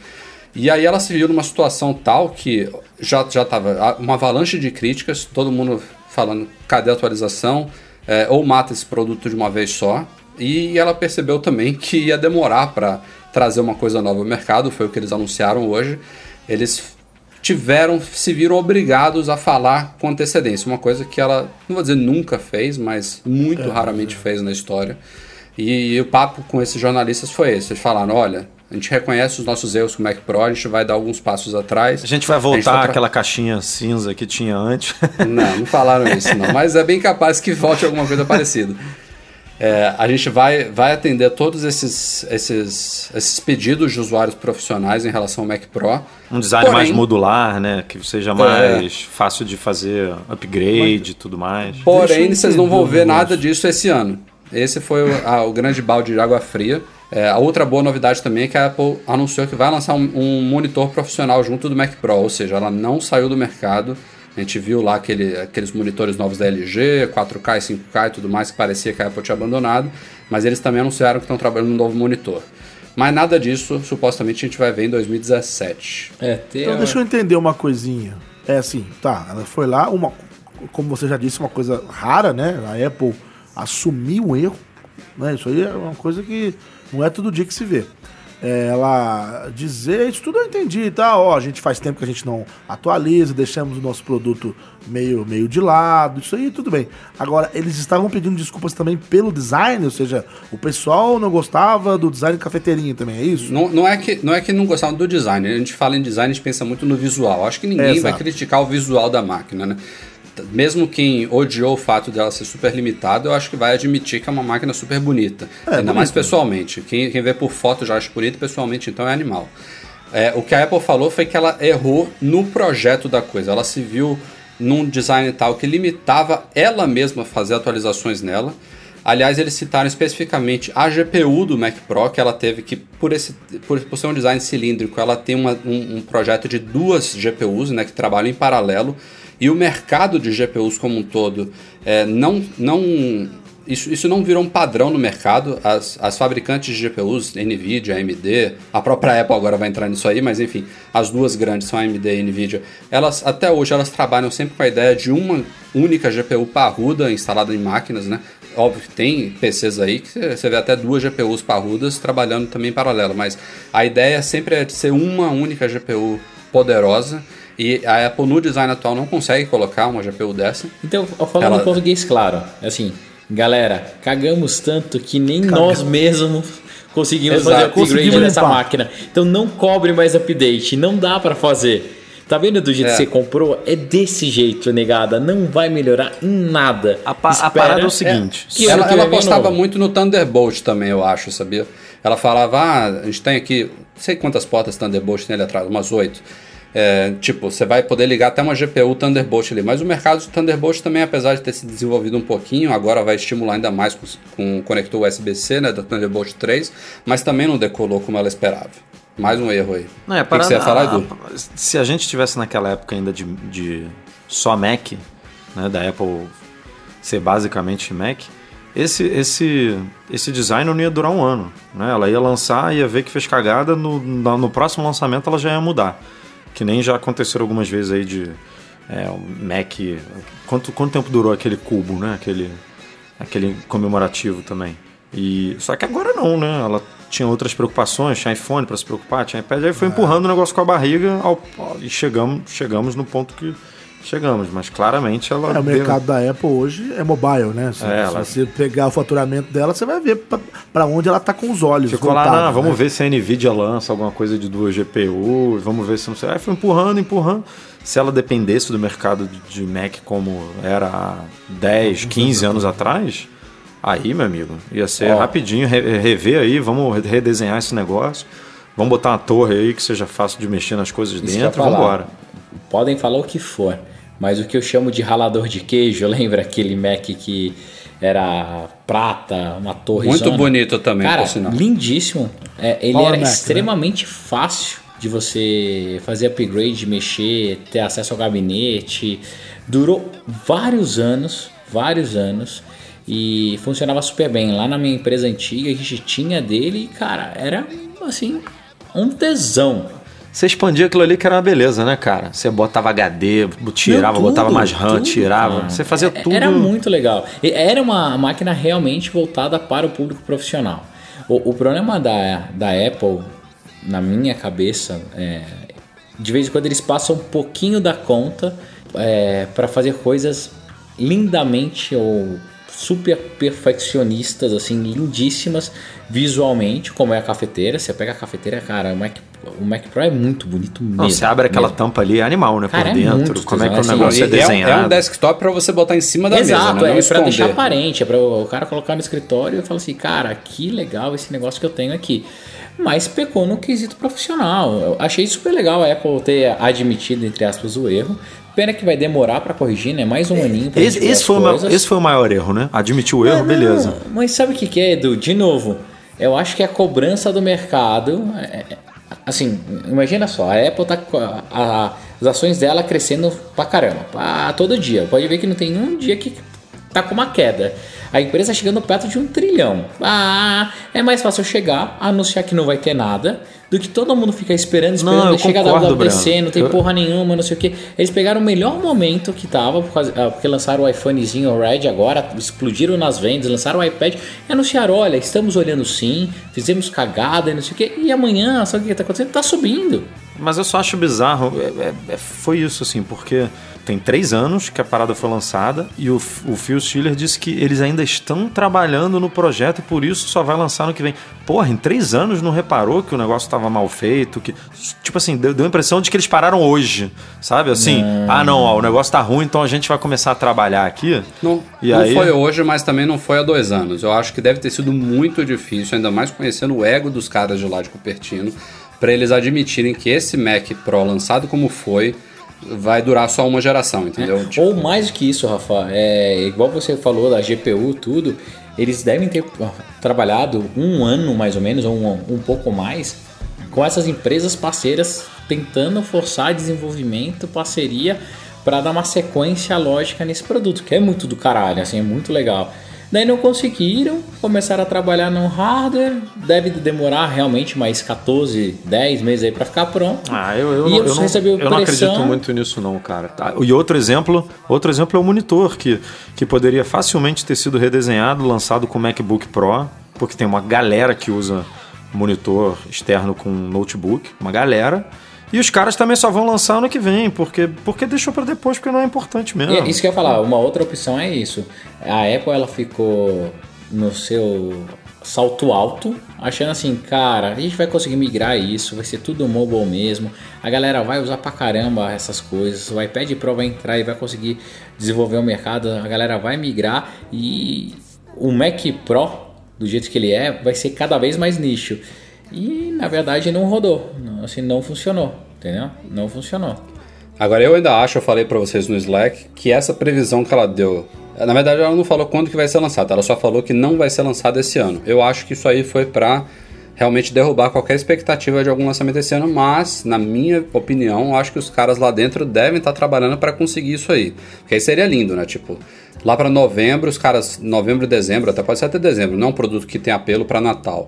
[SPEAKER 1] E aí ela se viu numa situação tal que já já estava uma avalanche de críticas, todo mundo falando cadê a atualização, É, ou mata esse produto de uma vez só. E ela percebeu também que ia demorar para trazer uma coisa nova ao mercado, foi o que eles anunciaram hoje. Eles tiveram, se viram obrigados a falar com antecedência, uma coisa que ela, não vou dizer nunca fez, mas muito raramente fez na história. E, o papo com esses jornalistas foi esse, eles falaram, olha, a gente reconhece os nossos erros com o Mac Pro, a gente vai dar alguns passos atrás.
[SPEAKER 3] A gente vai voltar
[SPEAKER 1] gente tá tra-
[SPEAKER 3] àquela caixinha cinza que tinha antes.
[SPEAKER 1] Não, não falaram isso não, mas é bem capaz que volte alguma coisa parecida. É, a gente vai, vai atender todos esses, esses, esses pedidos de usuários profissionais em relação ao Mac Pro.
[SPEAKER 3] Um design
[SPEAKER 1] Porém-
[SPEAKER 3] mais modular, né? Que seja mais fácil de fazer upgrade e tudo mais.
[SPEAKER 1] Porém, vocês não vão ver nada disso esse ano. Esse foi o, a- o grande balde de água fria. É, a outra boa novidade também é que a Apple anunciou que vai lançar um, um monitor profissional junto do Mac Pro, ou seja, ela não saiu do mercado. A gente viu lá aquele, aqueles monitores novos da LG, 4K e 5K e tudo mais, que parecia que a Apple tinha abandonado, mas eles também anunciaram que estão trabalhando num novo monitor. Mas nada disso, supostamente, a gente vai ver em 2017.
[SPEAKER 2] É, tem
[SPEAKER 4] Então deixa eu entender uma coisinha. É assim, tá, ela foi lá, uma, como você já disse, uma coisa rara, né? A Apple assumiu o erro, né? Isso aí é uma coisa que não é todo dia que se vê. É, ela dizer, isso tudo eu entendi, tá? Ó, a gente faz tempo que a gente não atualiza, deixamos o nosso produto meio, meio de lado, isso aí tudo bem. Agora, eles estavam pedindo desculpas também pelo design, ou seja, o pessoal não gostava do design de cafeteirinha também, é isso?
[SPEAKER 1] Não, não, é que, não é que não gostavam do design. A gente fala em design, a gente pensa muito no visual. Acho que ninguém
[SPEAKER 4] É,
[SPEAKER 1] vai criticar o visual da máquina, né? Mesmo quem odiou o fato dela ser super limitada, eu acho que vai admitir que é uma máquina super bonita.
[SPEAKER 4] É,
[SPEAKER 1] Ainda
[SPEAKER 4] bonita.
[SPEAKER 1] mais pessoalmente. Quem, quem vê por foto já acha bonito, pessoalmente então é animal. É, o que a Apple falou foi que ela errou no projeto da coisa. Ela se viu num design tal que limitava ela mesma a fazer atualizações nela. Aliás, eles citaram especificamente a GPU do Mac Pro, que ela teve que, por, esse, por, por ser um design cilíndrico, ela tem uma, um, um projeto de duas GPUs né, que trabalham em paralelo. E o mercado de GPUs como um todo é, não, não isso, isso não virou um padrão no mercado. As, as fabricantes de GPUs, Nvidia, AMD, a própria Apple agora vai entrar nisso aí, mas enfim, as duas grandes são AMD e Nvidia. Elas até hoje elas trabalham sempre com a ideia de uma única GPU parruda instalada em máquinas, né? Óbvio que tem PCs aí que você vê até duas GPUs parrudas trabalhando também em paralelo, mas a ideia sempre é de ser uma única GPU poderosa e a Apple no design atual não consegue colocar uma GPU dessa.
[SPEAKER 2] Então, falando
[SPEAKER 1] Ela-
[SPEAKER 2] em português claro, assim, galera, cagamos tanto que nem nós mesmos conseguimos
[SPEAKER 1] Exato.
[SPEAKER 2] fazer upgrade
[SPEAKER 4] limpar.
[SPEAKER 2] máquina. Então não cobre mais update, não dá pra fazer. Tá vendo do jeito
[SPEAKER 1] É.
[SPEAKER 2] que você comprou? É desse jeito, negada. Não vai melhorar em nada.
[SPEAKER 3] A, pa- a
[SPEAKER 2] Espera-
[SPEAKER 3] parada é o seguinte.
[SPEAKER 2] que ano
[SPEAKER 1] ela ela apostava
[SPEAKER 2] novo.
[SPEAKER 1] muito no Thunderbolt também, eu acho, sabia? Ela falava, ah, a gente tem aqui, não sei quantas portas Thunderbolt tem ali atrás, umas oito. É, tipo, você vai poder ligar até uma GPU Thunderbolt ali. Mas o mercado de Thunderbolt também, apesar de ter se desenvolvido um pouquinho, agora vai estimular ainda mais com, com o conector USB-C, né, da Thunderbolt 3, mas também não decolou como ela esperava. Mais um erro aí.
[SPEAKER 3] Não, é
[SPEAKER 1] o que, que você ia falar, Edu?
[SPEAKER 3] Se a gente tivesse naquela época ainda de, de só Mac, né, da Apple ser basicamente Mac, esse, esse, esse design não ia durar um ano. Né? Ela ia lançar, ia ver que fez cagada, no, no próximo lançamento ela já ia mudar. Que nem já aconteceram algumas vezes aí de é, o Mac. Quanto, quanto tempo durou aquele cubo, né? Aquele, aquele comemorativo também. E só que agora não, né? Ela tinha outras preocupações, tinha iPhone para se preocupar, tinha iPad, aí foi empurrando o negócio com a barriga ao- e chegamos, chegamos no ponto que chegamos, mas claramente ela
[SPEAKER 4] É, o
[SPEAKER 3] deu-
[SPEAKER 4] mercado da Apple hoje é mobile, né? Se,
[SPEAKER 3] É,
[SPEAKER 4] se
[SPEAKER 3] ela-
[SPEAKER 4] você pegar o faturamento dela, você vai ver pra, pra onde ela tá com os olhos.
[SPEAKER 3] Ficou lá, não, vamos
[SPEAKER 4] né?
[SPEAKER 3] ver se a Nvidia lança alguma coisa de duas GPU, vamos ver se não sei. Aí foi empurrando, empurrando. Se ela dependesse do mercado de- Mac como era há 10, 15 anos atrás, aí, meu amigo, ia ser rapidinho, re- rever aí, vamos redesenhar esse negócio. Vamos botar uma torre aí que seja fácil de mexer nas coisas dentro, vamos embora.
[SPEAKER 2] Podem falar o que for, mas o que eu chamo de ralador de queijo, lembra aquele Mac que era prata, uma torre
[SPEAKER 1] Muito bonito também,
[SPEAKER 2] Cara,
[SPEAKER 1] por sinal.
[SPEAKER 2] lindíssimo. É, ele
[SPEAKER 4] Power
[SPEAKER 2] era
[SPEAKER 4] Mac, né?
[SPEAKER 2] extremamente fácil de você fazer upgrade, mexer, ter acesso ao gabinete. Durou vários anos, vários anos. E funcionava super bem. Lá na minha empresa antiga, a gente tinha dele e, cara, era assim, um tesão.
[SPEAKER 3] Você expandia aquilo ali que era uma beleza, né, cara? Você botava HD, tirava,
[SPEAKER 2] Não, tudo,
[SPEAKER 3] botava mais RAM,
[SPEAKER 2] tudo,
[SPEAKER 3] tirava.
[SPEAKER 2] cara.
[SPEAKER 3] Você fazia
[SPEAKER 2] É-
[SPEAKER 3] tudo.
[SPEAKER 2] Era muito legal. Era uma máquina realmente voltada para o público profissional. O, o problema da, da Apple, na minha cabeça, é, de vez em quando eles passam um pouquinho da conta para fazer coisas lindamente ou super perfeccionistas, assim, lindíssimas visualmente, como é a cafeteira. Você pega a cafeteira, cara, o Mac, o Mac Pro é muito bonito mesmo.
[SPEAKER 3] Não, você abre aquela
[SPEAKER 2] mesmo.
[SPEAKER 3] tampa ali, é animal, né?
[SPEAKER 2] Cara, é
[SPEAKER 3] por dentro.
[SPEAKER 2] muito
[SPEAKER 3] Como é que o
[SPEAKER 2] tesão,
[SPEAKER 3] negócio é,
[SPEAKER 1] E é, um,
[SPEAKER 3] desenhado.
[SPEAKER 1] é um desktop para você botar em cima da
[SPEAKER 2] Exato,
[SPEAKER 1] mesa, né?
[SPEAKER 2] é
[SPEAKER 1] Não
[SPEAKER 2] pra
[SPEAKER 1] esconder.
[SPEAKER 2] deixar aparente, é pra o cara colocar no escritório e falar assim, cara, que legal esse negócio que eu tenho aqui. Mas pecou no quesito profissional. Eu achei super legal a Apple ter admitido, entre aspas, o erro. Pena que vai demorar pra corrigir, né? Mais um aninho pra
[SPEAKER 3] Esse, esse foi o, esse foi o maior erro, né? Admitir o erro,
[SPEAKER 2] não,
[SPEAKER 3] beleza.
[SPEAKER 2] Mas sabe o que, que é, Edu? De novo, eu acho que a cobrança do mercado. é- é- assim, imagina só, a Apple tá a- as ações dela crescendo pra caramba, pra todo dia. Pode ver que não tem um dia que tá com uma queda. A empresa chegando perto de um trilhão. Ah, é mais fácil eu chegar, anunciar que não vai ter nada, do que todo mundo ficar esperando, esperando.
[SPEAKER 3] Não,
[SPEAKER 2] chega a
[SPEAKER 3] concordo,
[SPEAKER 2] WWDC,
[SPEAKER 3] Breno.
[SPEAKER 2] não tem
[SPEAKER 3] Eu-
[SPEAKER 2] porra nenhuma, não sei o que. Eles pegaram o melhor momento que tava, ah, porque lançaram o iPhonezinho Red agora, explodiram nas vendas, lançaram o iPad e anunciaram: olha, estamos olhando sim, fizemos cagada e não sei o que. E amanhã, sabe o que tá acontecendo? Tá subindo.
[SPEAKER 3] Mas eu só acho bizarro. é- é- é- foi isso, assim, porque tem três anos que a parada foi lançada e o, o Phil Schiller disse que eles ainda estão trabalhando no projeto e por isso só vai lançar no que vem. Porra, em três anos não reparou que o negócio estava mal feito? que Tipo assim, deu, deu a impressão de que eles pararam hoje, sabe? Assim, ah não, ó, o negócio tá ruim, então a gente vai começar a trabalhar aqui.
[SPEAKER 1] Não,
[SPEAKER 3] E
[SPEAKER 1] não
[SPEAKER 3] aí-
[SPEAKER 1] foi hoje, mas também não foi há dois anos. Eu acho que deve ter sido muito difícil, ainda mais conhecendo o ego dos caras de lá de Cupertino, para eles admitirem que esse Mac Pro, lançado como foi, vai durar só uma geração, entendeu? Tipo,
[SPEAKER 2] Ou mais do que isso, Rafa, é igual você falou da GPU, tudo. eles devem ter trabalhado um ano mais ou menos, ou um, um pouco mais, com essas empresas parceiras tentando forçar desenvolvimento, parceria para dar uma sequência lógica nesse produto, que é muito do caralho, assim, é muito legal. Daí não conseguiram, começaram a trabalhar no hardware, deve demorar realmente mais 14, 10 meses aí para ficar pronto.
[SPEAKER 3] Ah, eu, eu,
[SPEAKER 2] E
[SPEAKER 3] não,
[SPEAKER 2] eles
[SPEAKER 3] eu, não, eu não acredito muito nisso não, cara. Tá, E outro exemplo, outro exemplo é o monitor, que, que poderia facilmente ter sido redesenhado, lançado com o MacBook Pro, porque tem uma galera que usa monitor externo com notebook, uma galera. E os caras também só vão lançar ano que vem, porque, porque deixou para depois, porque não é importante mesmo.
[SPEAKER 2] E é isso que eu ia falar, uma outra opção é isso. A Apple ela ficou no seu salto alto, achando assim, cara, a gente vai conseguir migrar isso, vai ser tudo mobile mesmo. A galera vai usar pra caramba essas coisas. O iPad Pro vai entrar e vai conseguir desenvolver o mercado, a galera vai migrar e o Mac Pro, do jeito que ele é, vai ser cada vez mais nicho. E na verdade não rodou, assim, não funcionou, entendeu? Não funcionou.
[SPEAKER 1] Agora eu ainda acho, eu falei pra vocês no Slack, que essa previsão que ela deu, na verdade ela não falou quando que vai ser lançado, ela só falou que não vai ser lançado esse ano. Eu acho que isso aí foi pra realmente derrubar qualquer expectativa de algum lançamento esse ano, mas na minha opinião, acho que os caras lá dentro devem estar trabalhando pra conseguir isso aí. Porque aí seria lindo, né? Tipo, lá pra novembro, os caras, novembro dezembro, até pode ser até dezembro, não é um produto que tem apelo pra Natal.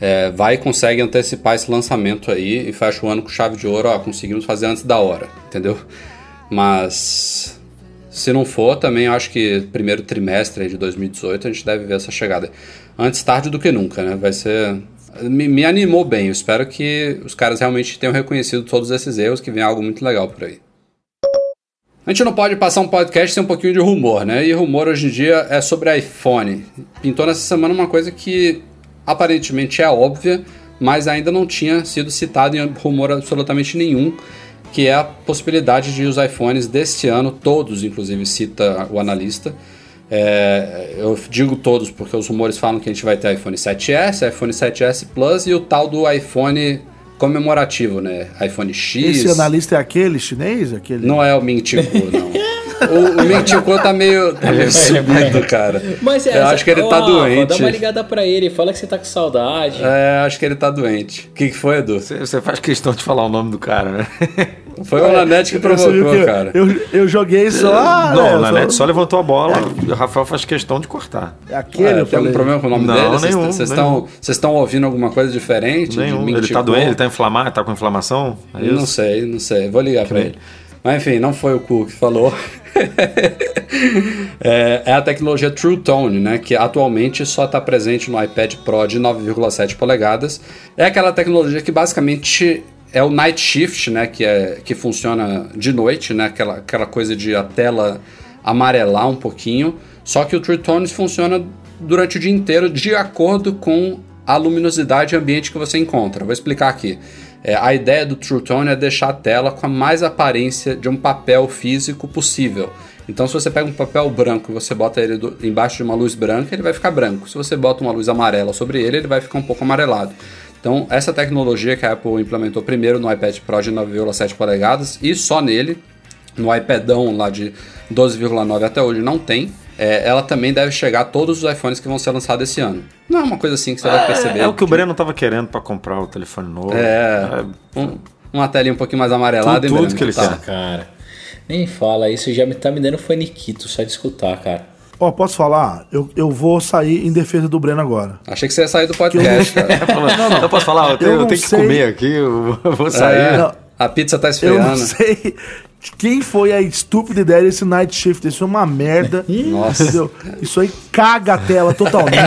[SPEAKER 1] É, vai e consegue antecipar esse lançamento aí e fecha o ano com chave de ouro, ó, conseguimos fazer antes da hora, entendeu? Mas se não for, também acho que primeiro trimestre de 2018 a gente deve ver essa chegada. Antes tarde do que nunca, né? Vai ser. Me, me animou bem. Eu espero que os caras realmente tenham reconhecido todos esses erros, que vem algo muito legal por aí. A gente não pode passar um podcast sem um pouquinho de rumor, né? E rumor hoje em dia é sobre iPhone. Pintou nessa semana uma coisa que aparentemente é óbvia, mas ainda não tinha sido citado em rumor absolutamente nenhum, que é a possibilidade de os iPhones deste ano, todos inclusive cita o analista, é, eu digo todos porque os rumores falam que a gente vai ter iPhone 7S, iPhone 7S Plus e o tal do iPhone comemorativo, né? iPhone X.
[SPEAKER 4] Esse analista é aquele chinês? Aquele...
[SPEAKER 1] Não é o Kuo, não. O, o Kuo tá meio, tá meio sumido, cara.
[SPEAKER 2] Mas
[SPEAKER 1] Eu acho que ele tá
[SPEAKER 2] Rafa,
[SPEAKER 1] doente.
[SPEAKER 2] Dá uma ligada pra ele, fala que você tá com saudade.
[SPEAKER 1] É, acho que ele tá doente. O que, que foi, Edu?
[SPEAKER 3] Você, você faz questão de falar o nome do cara, né?
[SPEAKER 1] Foi o Nanete que provocou,
[SPEAKER 4] que eu-
[SPEAKER 1] cara.
[SPEAKER 4] Eu, eu joguei só. ah,
[SPEAKER 3] não,
[SPEAKER 4] né,
[SPEAKER 3] o Nanete só levantou a bola. O Rafael faz questão de cortar.
[SPEAKER 4] É aquele, eu
[SPEAKER 1] tem algum problema com o nome
[SPEAKER 3] Não,
[SPEAKER 1] dele? Vocês-
[SPEAKER 3] nenhum,
[SPEAKER 1] Vocês
[SPEAKER 3] nenhum.
[SPEAKER 1] estão ouvindo alguma coisa diferente?
[SPEAKER 3] Nenhum. Ele tá doente, ele tá inflamado, tá com inflamação? É
[SPEAKER 1] Não sei, não sei. Vou ligar pra
[SPEAKER 3] bem.
[SPEAKER 1] ele. Mas enfim, não foi o Ku que falou. é, é a tecnologia True Tone, né? Que atualmente só está presente no iPad Pro de 9,7 polegadas. É aquela tecnologia que basicamente é o Night Shift, né? Que, é, que funciona de noite, né? Aquela, aquela coisa de a tela amarelar um pouquinho. Só que o True Tone funciona durante o dia inteiro de acordo com a luminosidade ambiente que você encontra. Vou explicar aqui. É, a ideia do True Tone é deixar a tela com a mais aparência de um papel físico possível. Então, se você pega um papel branco e você bota ele do- embaixo de uma luz branca, ele vai ficar branco. Se você bota uma luz amarela sobre ele, ele vai ficar um pouco amarelado. Então, essa tecnologia que a Apple implementou primeiro no iPad Pro de 9,7 polegadas e só nele, no iPadão lá de 12,9 até hoje não tem. É, ela também deve chegar a todos os iPhones que vão ser lançados esse ano. Não é uma coisa assim que você vai perceber.
[SPEAKER 3] É o que o Breno tava querendo pra comprar o telefone novo.
[SPEAKER 1] É, um- uma telinha um pouquinho mais amarelada.
[SPEAKER 3] Tudo-
[SPEAKER 1] hein,
[SPEAKER 3] tudo que ele
[SPEAKER 1] Tá.
[SPEAKER 3] quer.
[SPEAKER 2] Cara, nem fala, isso já me tá me dando faniquito só de escutar, cara.
[SPEAKER 4] Ó, posso falar? Eu, eu vou sair em defesa do Breno agora.
[SPEAKER 1] Achei que você ia sair do podcast, cara.
[SPEAKER 3] Eu posso falar? Eu tenho,
[SPEAKER 4] Eu
[SPEAKER 3] eu
[SPEAKER 4] não
[SPEAKER 3] tenho que comer aqui, eu vou sair.
[SPEAKER 1] É,
[SPEAKER 4] Não.
[SPEAKER 1] a pizza tá
[SPEAKER 4] Eu não
[SPEAKER 1] esfriando.
[SPEAKER 4] sei quem foi a estúpida ideia desse Night Shift. Isso é uma merda.
[SPEAKER 1] Nossa.
[SPEAKER 4] Entendeu? Isso aí caga a tela totalmente.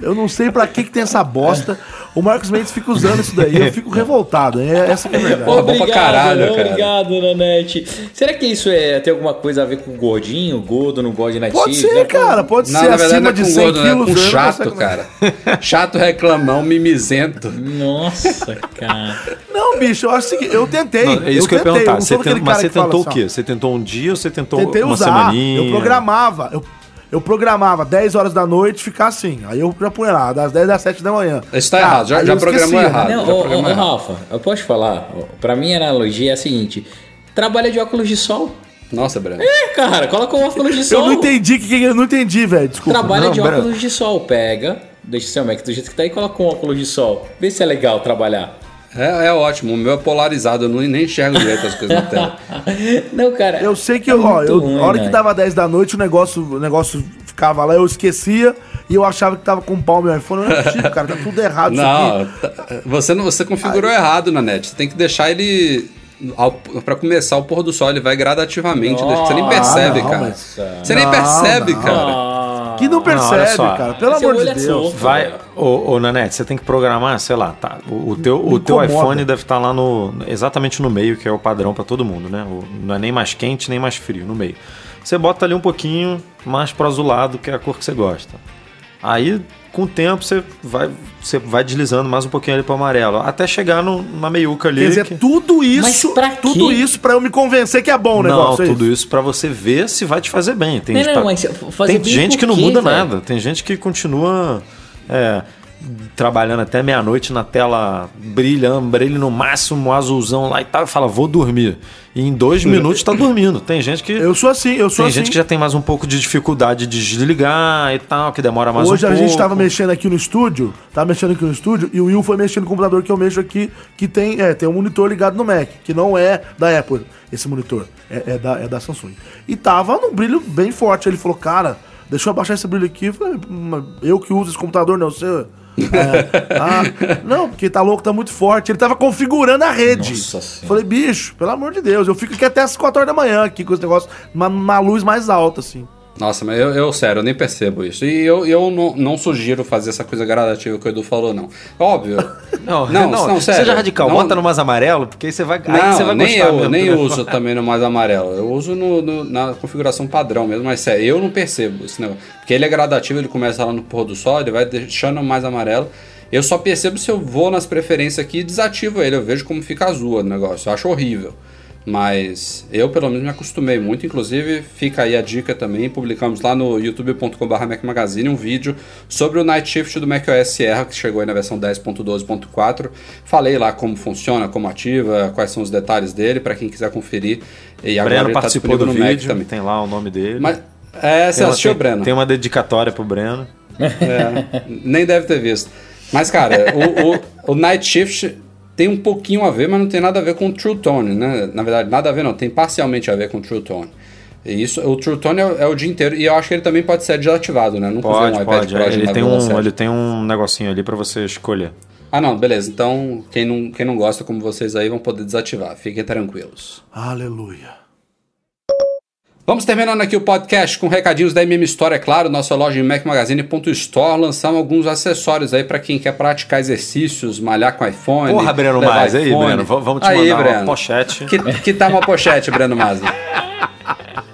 [SPEAKER 4] Eu não sei pra que, que tem essa bosta. O Marcos Mendes fica usando isso daí. Eu fico revoltado. É, essa que é a verdade.
[SPEAKER 1] Pô, bom pra caralho, cara.
[SPEAKER 2] Obrigado, Nanete. Será que isso é, tem alguma coisa a ver com o gordinho? O gordo não gosta de night
[SPEAKER 4] Pode
[SPEAKER 2] shift,
[SPEAKER 4] ser,
[SPEAKER 2] né?
[SPEAKER 4] cara. Pode
[SPEAKER 1] Não,
[SPEAKER 4] ser
[SPEAKER 1] na verdade
[SPEAKER 4] acima
[SPEAKER 1] é
[SPEAKER 4] de
[SPEAKER 1] com
[SPEAKER 4] 100
[SPEAKER 1] gordo, né? É
[SPEAKER 4] quilos.
[SPEAKER 1] com
[SPEAKER 4] eu não sei
[SPEAKER 1] chato,
[SPEAKER 4] como é.
[SPEAKER 1] cara. Chato reclamão, mimizento.
[SPEAKER 2] Nossa, cara.
[SPEAKER 4] Não, bicho, eu acho que eu tentei.
[SPEAKER 3] Não, é isso que eu ia
[SPEAKER 4] tentei,
[SPEAKER 3] perguntar.
[SPEAKER 4] não
[SPEAKER 3] Você
[SPEAKER 4] aquele
[SPEAKER 3] tem- mas
[SPEAKER 4] cara
[SPEAKER 3] tentou o
[SPEAKER 4] assim,
[SPEAKER 3] quê?
[SPEAKER 4] ó,
[SPEAKER 3] Você tentou um dia ou você tentou
[SPEAKER 4] Tentei
[SPEAKER 3] uma
[SPEAKER 4] usar,
[SPEAKER 3] semaninha?
[SPEAKER 4] eu programava. Eu, eu programava 10 horas da noite ficar assim. Aí eu já punha lá, das 10 às 7 da manhã.
[SPEAKER 1] Isso tá
[SPEAKER 4] Cara,
[SPEAKER 1] errado, já-
[SPEAKER 4] aí
[SPEAKER 1] já programou
[SPEAKER 4] esquecia,
[SPEAKER 1] errado.
[SPEAKER 4] né?
[SPEAKER 2] Não,
[SPEAKER 1] já
[SPEAKER 2] ô, ô,
[SPEAKER 1] programou
[SPEAKER 2] ô,
[SPEAKER 1] errado.
[SPEAKER 2] Rafa, eu posso te falar? Pra mim a analogia é a seguinte: trabalha de óculos de sol.
[SPEAKER 1] Nossa, Breno.
[SPEAKER 2] É, cara, coloca o óculos de sol.
[SPEAKER 4] Eu não entendi, que, que eu não entendi, velho. Desculpa.
[SPEAKER 2] Trabalha
[SPEAKER 3] Não,
[SPEAKER 2] de
[SPEAKER 3] Breno.
[SPEAKER 2] óculos de sol. Pega, deixa o seu Mac do jeito que tá e coloca um óculos de sol. Vê se é legal trabalhar.
[SPEAKER 1] É, é ótimo. O meu é polarizado, eu não, nem enxergo direito as coisas na tela.
[SPEAKER 2] Não, cara.
[SPEAKER 4] Eu sei que,
[SPEAKER 2] é
[SPEAKER 4] ó,
[SPEAKER 2] muito
[SPEAKER 4] eu,
[SPEAKER 2] ruim,
[SPEAKER 4] a hora
[SPEAKER 2] né?
[SPEAKER 4] que dava 10 da noite, o negócio, o negócio ficava lá, eu esquecia e eu achava que tava com pau meu iPhone. Não é possível, cara, tá tudo errado isso aqui.
[SPEAKER 1] Não, tá- você não, você configurou errado na net. Você tem que deixar ele ao, pra começar o pôr do sol, ele vai gradativamente. Você nem percebe,
[SPEAKER 4] não,
[SPEAKER 1] cara.
[SPEAKER 4] mas-
[SPEAKER 1] Você nem
[SPEAKER 4] Não,
[SPEAKER 1] percebe,
[SPEAKER 4] não.
[SPEAKER 1] cara.
[SPEAKER 4] Que não percebe,
[SPEAKER 3] só.
[SPEAKER 4] cara. Pelo
[SPEAKER 2] Seu
[SPEAKER 4] amor de
[SPEAKER 2] é
[SPEAKER 4] Deus.
[SPEAKER 3] Vai, ô, ô Nanete, você tem que programar, sei lá, tá? O, o teu, o teu iPhone deve estar lá no. exatamente no meio, que é o padrão pra todo mundo, né? O- não é nem mais quente, nem mais frio, no meio. Você bota ali um pouquinho mais pro azulado, que é a cor que você gosta. Aí, com o tempo, você vai, você vai deslizando mais um pouquinho ali pro amarelo. Até chegar no, na meiuca ali.
[SPEAKER 4] Quer dizer,
[SPEAKER 3] que-
[SPEAKER 4] tudo isso,
[SPEAKER 2] Mas pra
[SPEAKER 4] tudo
[SPEAKER 2] quê?
[SPEAKER 4] isso pra eu me convencer que é bom o
[SPEAKER 3] Não,
[SPEAKER 4] negócio. é
[SPEAKER 3] tudo
[SPEAKER 4] isso?
[SPEAKER 3] isso pra você ver se vai te fazer bem. Tem,
[SPEAKER 2] Não,
[SPEAKER 3] gente
[SPEAKER 2] não,
[SPEAKER 3] pra-
[SPEAKER 2] mas fazer
[SPEAKER 3] tem
[SPEAKER 2] bem
[SPEAKER 3] gente que não
[SPEAKER 2] quê,
[SPEAKER 3] muda
[SPEAKER 2] velho?
[SPEAKER 3] nada. Tem gente que continua é, trabalhando até meia-noite na tela brilhando, brilho no máximo, azulzão lá e tal, e fala, vou dormir. E em dois minutos tá dormindo. Tem gente que.
[SPEAKER 4] Eu sou assim, eu sou
[SPEAKER 3] tem
[SPEAKER 4] assim.
[SPEAKER 3] gente que já tem mais um pouco de dificuldade de desligar e tal, que demora mais
[SPEAKER 4] Hoje
[SPEAKER 3] um
[SPEAKER 4] a
[SPEAKER 3] pouco.
[SPEAKER 4] gente tava mexendo aqui no estúdio, tava mexendo aqui no estúdio, e o Will foi mexendo no computador que eu mexo aqui, que tem, é, tem um monitor ligado no Mac, que não é da Apple, esse monitor, é, é da, é da Samsung. E tava num brilho bem forte. Ele falou, cara, deixa eu abaixar esse brilho aqui. Eu falei, "Mas eu que uso esse computador, não, você. É, ah, não, porque tá louco, tá muito forte. Ele tava configurando a rede.
[SPEAKER 2] Nossa.
[SPEAKER 4] Falei, bicho, pelo amor de Deus, eu fico aqui até as 4 horas da manhã aqui com esse negócio, uma, uma luz mais alta, assim.
[SPEAKER 1] Nossa, mas eu, eu, sério, eu nem percebo isso. E eu, eu não, não sugiro fazer essa coisa gradativa que o Edu falou, não. Óbvio.
[SPEAKER 3] Não,
[SPEAKER 1] Não,
[SPEAKER 3] não,
[SPEAKER 1] não, sério.
[SPEAKER 3] Seja radical,
[SPEAKER 1] Não-
[SPEAKER 3] bota no mais amarelo, porque aí você vai, aí
[SPEAKER 1] Não,
[SPEAKER 3] você vai
[SPEAKER 1] nem eu,
[SPEAKER 3] mesmo,
[SPEAKER 1] nem
[SPEAKER 3] né?
[SPEAKER 1] uso também no mais amarelo. Eu uso no, no- na configuração padrão mesmo, mas sério, eu não percebo esse negócio. Porque ele é gradativo, ele começa lá no pôr do sol, ele vai deixando mais amarelo. Eu só percebo se eu vou nas preferências aqui e desativo ele. Eu vejo como fica azul o negócio. Eu acho horrível. Mas eu, pelo menos, me acostumei muito. Inclusive, fica aí a dica também. Publicamos lá no youtube.com.br Mac Magazine um vídeo sobre o Night Shift do macOS Sierra, que chegou aí na versão 10.12.4. Falei lá como funciona, como ativa, quais são os detalhes dele, para quem quiser conferir. E agora
[SPEAKER 3] Breno
[SPEAKER 1] ele tá
[SPEAKER 3] participou do vídeo,
[SPEAKER 1] também.
[SPEAKER 3] tem lá o nome dele.
[SPEAKER 1] Mas, é, você
[SPEAKER 3] Tem
[SPEAKER 1] assistiu,
[SPEAKER 3] tem,
[SPEAKER 1] Breno?
[SPEAKER 3] Tem uma dedicatória pro Breno.
[SPEAKER 1] É, nem deve ter visto. Mas, cara, o, o, o Night Shift tem um pouquinho a ver, mas não tem nada a ver com o True Tone, né? Na verdade, nada a ver não, tem parcialmente a ver com o True Tone. E isso, o True Tone é, é o dia inteiro, e eu acho que ele também pode ser desativado, né? Nunca
[SPEAKER 3] Pode,
[SPEAKER 1] um iPad
[SPEAKER 3] pode.
[SPEAKER 1] Pro de
[SPEAKER 3] Ele tem,
[SPEAKER 1] 9,7.
[SPEAKER 3] um, ele tem um negocinho ali pra você escolher.
[SPEAKER 1] Ah, não, beleza. Então, quem não, quem não gosta, como vocês aí, vão poder desativar. Fiquem tranquilos.
[SPEAKER 4] Aleluia.
[SPEAKER 1] Vamos terminando aqui o podcast com recadinhos da MM Store, é claro, nossa loja em macmagazine.store. Lançamos alguns acessórios aí para quem quer praticar exercícios, malhar com iPhone.
[SPEAKER 3] Porra, Breno Mas, aí. Breno, vamos te
[SPEAKER 1] Aí,
[SPEAKER 3] mandar
[SPEAKER 1] Breno.
[SPEAKER 3] uma pochete.
[SPEAKER 1] Que, que tá uma pochete, Breno Mazzi?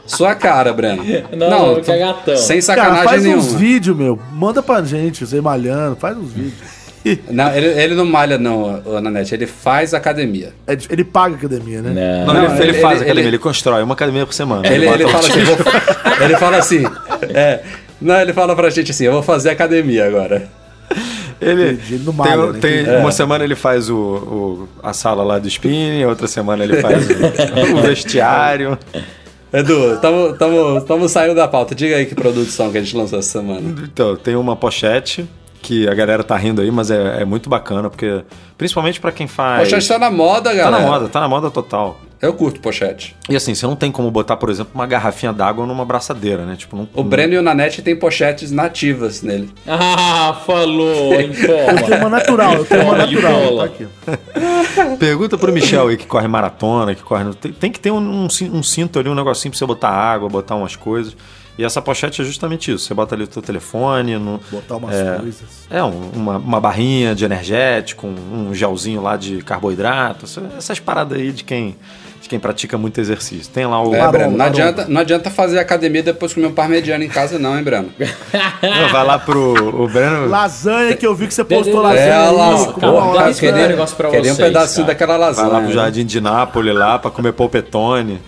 [SPEAKER 1] Sua cara, Breno.
[SPEAKER 2] Não, não, que é gatão.
[SPEAKER 1] Sem
[SPEAKER 4] Cara,
[SPEAKER 1] sacanagem
[SPEAKER 4] faz
[SPEAKER 1] nenhuma.
[SPEAKER 4] uns vídeos, meu. Manda pra gente, você malhando, faz uns vídeos.
[SPEAKER 1] Não, ele, ele não malha, não, Nanete. Ele faz academia.
[SPEAKER 4] É de- Ele paga academia, né?
[SPEAKER 2] Não.
[SPEAKER 3] Não,
[SPEAKER 1] Não,
[SPEAKER 3] ele, ele
[SPEAKER 1] ele-
[SPEAKER 3] faz
[SPEAKER 1] ele-
[SPEAKER 3] academia,
[SPEAKER 1] ele-
[SPEAKER 3] ele constrói uma academia por semana.
[SPEAKER 1] Ele, ele fala assim, vou- ele fala assim, é, não, ele fala pra gente assim, eu vou fazer academia agora.
[SPEAKER 3] Ele,
[SPEAKER 4] Entendi, ele não
[SPEAKER 3] tem,
[SPEAKER 4] malha, né?
[SPEAKER 3] tem-
[SPEAKER 4] Entendi.
[SPEAKER 3] Uma semana ele faz o, o- a sala lá do spinning, outra semana ele faz o, o vestiário.
[SPEAKER 1] Edu, tamo, tamo, tamo saindo da pauta. Diga aí que produtos são que a gente lançou essa semana.
[SPEAKER 3] Então, tem uma pochete que a galera tá rindo aí, mas é, é muito bacana, porque principalmente pra quem faz.
[SPEAKER 1] Pochete tá na moda,
[SPEAKER 3] Tá
[SPEAKER 1] galera.
[SPEAKER 3] na moda, tá na moda total.
[SPEAKER 1] Eu curto pochete.
[SPEAKER 3] E assim, você não tem como botar, por exemplo, uma garrafinha d'água numa braçadeira, né? Tipo, não,
[SPEAKER 1] O Breno e o Nanete tem pochetes nativas nele.
[SPEAKER 2] Ah, falou,
[SPEAKER 4] Eu tenho
[SPEAKER 2] informa.
[SPEAKER 4] uma natural, eu tenho uma natural. Tá aqui.
[SPEAKER 3] Pergunta pro Michel aí que corre maratona, que corre. Tem, tem que ter um, um um cinto ali, um negocinho pra você botar água, botar umas coisas. E essa pochete é justamente isso. Você bota ali o teu telefone, no,
[SPEAKER 4] Botar umas
[SPEAKER 3] é,
[SPEAKER 4] coisas.
[SPEAKER 3] É, um- uma, uma barrinha de energético, um, um gelzinho lá de carboidrato, essa- essas paradas aí de quem, de quem pratica muito exercício. Tem lá o.
[SPEAKER 1] É, Breno, não adianta, não adianta fazer academia e depois comer um parmegiano em casa, não, hein, Breno?
[SPEAKER 3] Não, vai lá pro. O Breno.
[SPEAKER 4] Lasanha que eu vi que você postou
[SPEAKER 2] É,
[SPEAKER 4] lasanha.
[SPEAKER 1] É, lá,
[SPEAKER 2] esse queria- negócio pra
[SPEAKER 1] queria um pedacinho
[SPEAKER 2] cara.
[SPEAKER 1] daquela lasanha.
[SPEAKER 3] Vai lá pro
[SPEAKER 1] né?
[SPEAKER 3] Jardim de Nápoles lá pra comer polpetone.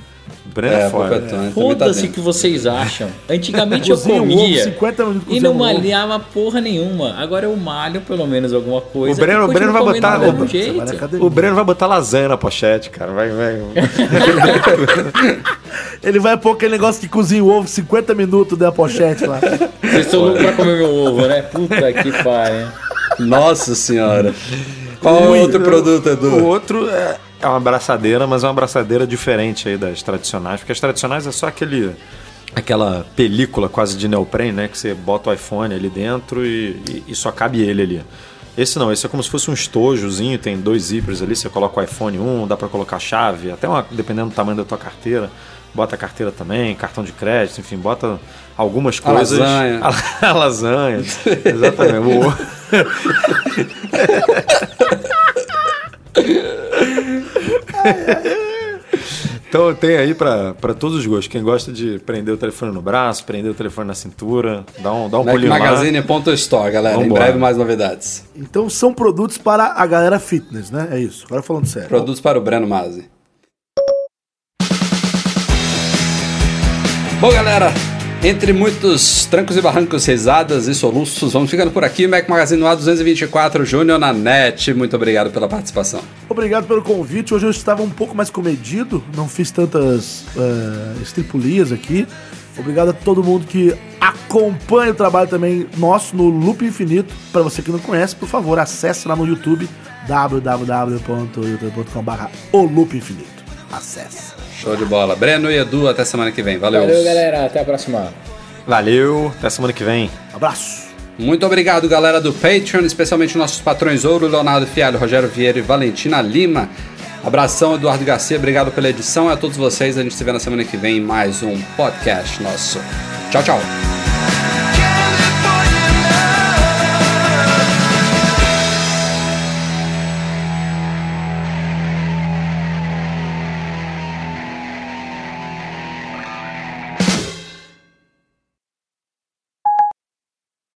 [SPEAKER 3] Breno é,
[SPEAKER 1] É,
[SPEAKER 3] foda.
[SPEAKER 1] Tá
[SPEAKER 2] Foda-se o que vocês acham. Antigamente eu
[SPEAKER 4] um
[SPEAKER 2] comia
[SPEAKER 4] 50 minutos
[SPEAKER 2] e não
[SPEAKER 4] um
[SPEAKER 2] malhava porra nenhuma. Agora eu malho pelo menos alguma coisa.
[SPEAKER 3] O Breno- o Breno vai botar- o-
[SPEAKER 2] jeito.
[SPEAKER 3] O Breno vai botar lasanha na pochete, cara. Vai, vai.
[SPEAKER 4] Ele vai pôr aquele negócio que cozinha o ovo 50 minutos da pochete lá.
[SPEAKER 2] Vocês estão loucos pra comer meu ovo, né? Puta que pariu.
[SPEAKER 1] Nossa senhora. Qual é o outro produto,
[SPEAKER 3] O
[SPEAKER 1] Edu?
[SPEAKER 3] outro é, é uma abraçadeira, mas é uma abraçadeira diferente aí das tradicionais, porque as tradicionais é só aquele aquela película quase de neoprene, né, que você bota o iPhone ali dentro e, e- e só cabe ele ali. Esse não, esse é como se fosse um estojozinho, tem dois zippers ali, você coloca o iPhone 1, dá pra colocar chave, até uma, dependendo do tamanho da tua carteira, bota a carteira também, cartão de crédito, enfim, bota algumas
[SPEAKER 1] A
[SPEAKER 3] coisas.
[SPEAKER 1] lasanha.
[SPEAKER 3] A, a lasanha. Exatamente. Então tem aí pra pra todos os gostos. Quem gosta de prender o telefone no braço, prender o telefone na cintura, dá um, dá um pulinho lá.
[SPEAKER 1] MacMagazine.store, galera.
[SPEAKER 3] Vambora.
[SPEAKER 1] Em breve mais novidades.
[SPEAKER 4] Então são produtos para a galera fitness, né? É isso. Agora falando sério.
[SPEAKER 1] Produtos para o Breno Mazzi. Bom, galera, entre muitos trancos e barrancos, risadas e soluços, vamos ficando por aqui. Mac Magazine no ar 224, Júnior na net. Muito obrigado pela participação.
[SPEAKER 4] Obrigado pelo convite. Hoje eu estava um pouco mais comedido, não fiz tantas eh, estripulias aqui. Obrigado a todo mundo que acompanha o trabalho também nosso no Loop Infinito. Para você que não conhece, por favor, acesse lá no YouTube www.youtube.com.br O Loop Infinito. Acesse.
[SPEAKER 1] Show de bola. Breno e Edu, até semana que vem. Valeu.
[SPEAKER 2] Valeu, galera. Até a próxima.
[SPEAKER 3] Valeu, até semana que vem.
[SPEAKER 4] Abraço.
[SPEAKER 1] Muito obrigado, galera do Patreon, especialmente nossos patrões Ouro, Leonardo Fialho, Rogério Vieira e Valentina Lima. Abração, Eduardo Garcia, obrigado pela edição e a todos vocês. A gente se vê na semana que vem em mais um podcast nosso. Tchau, tchau.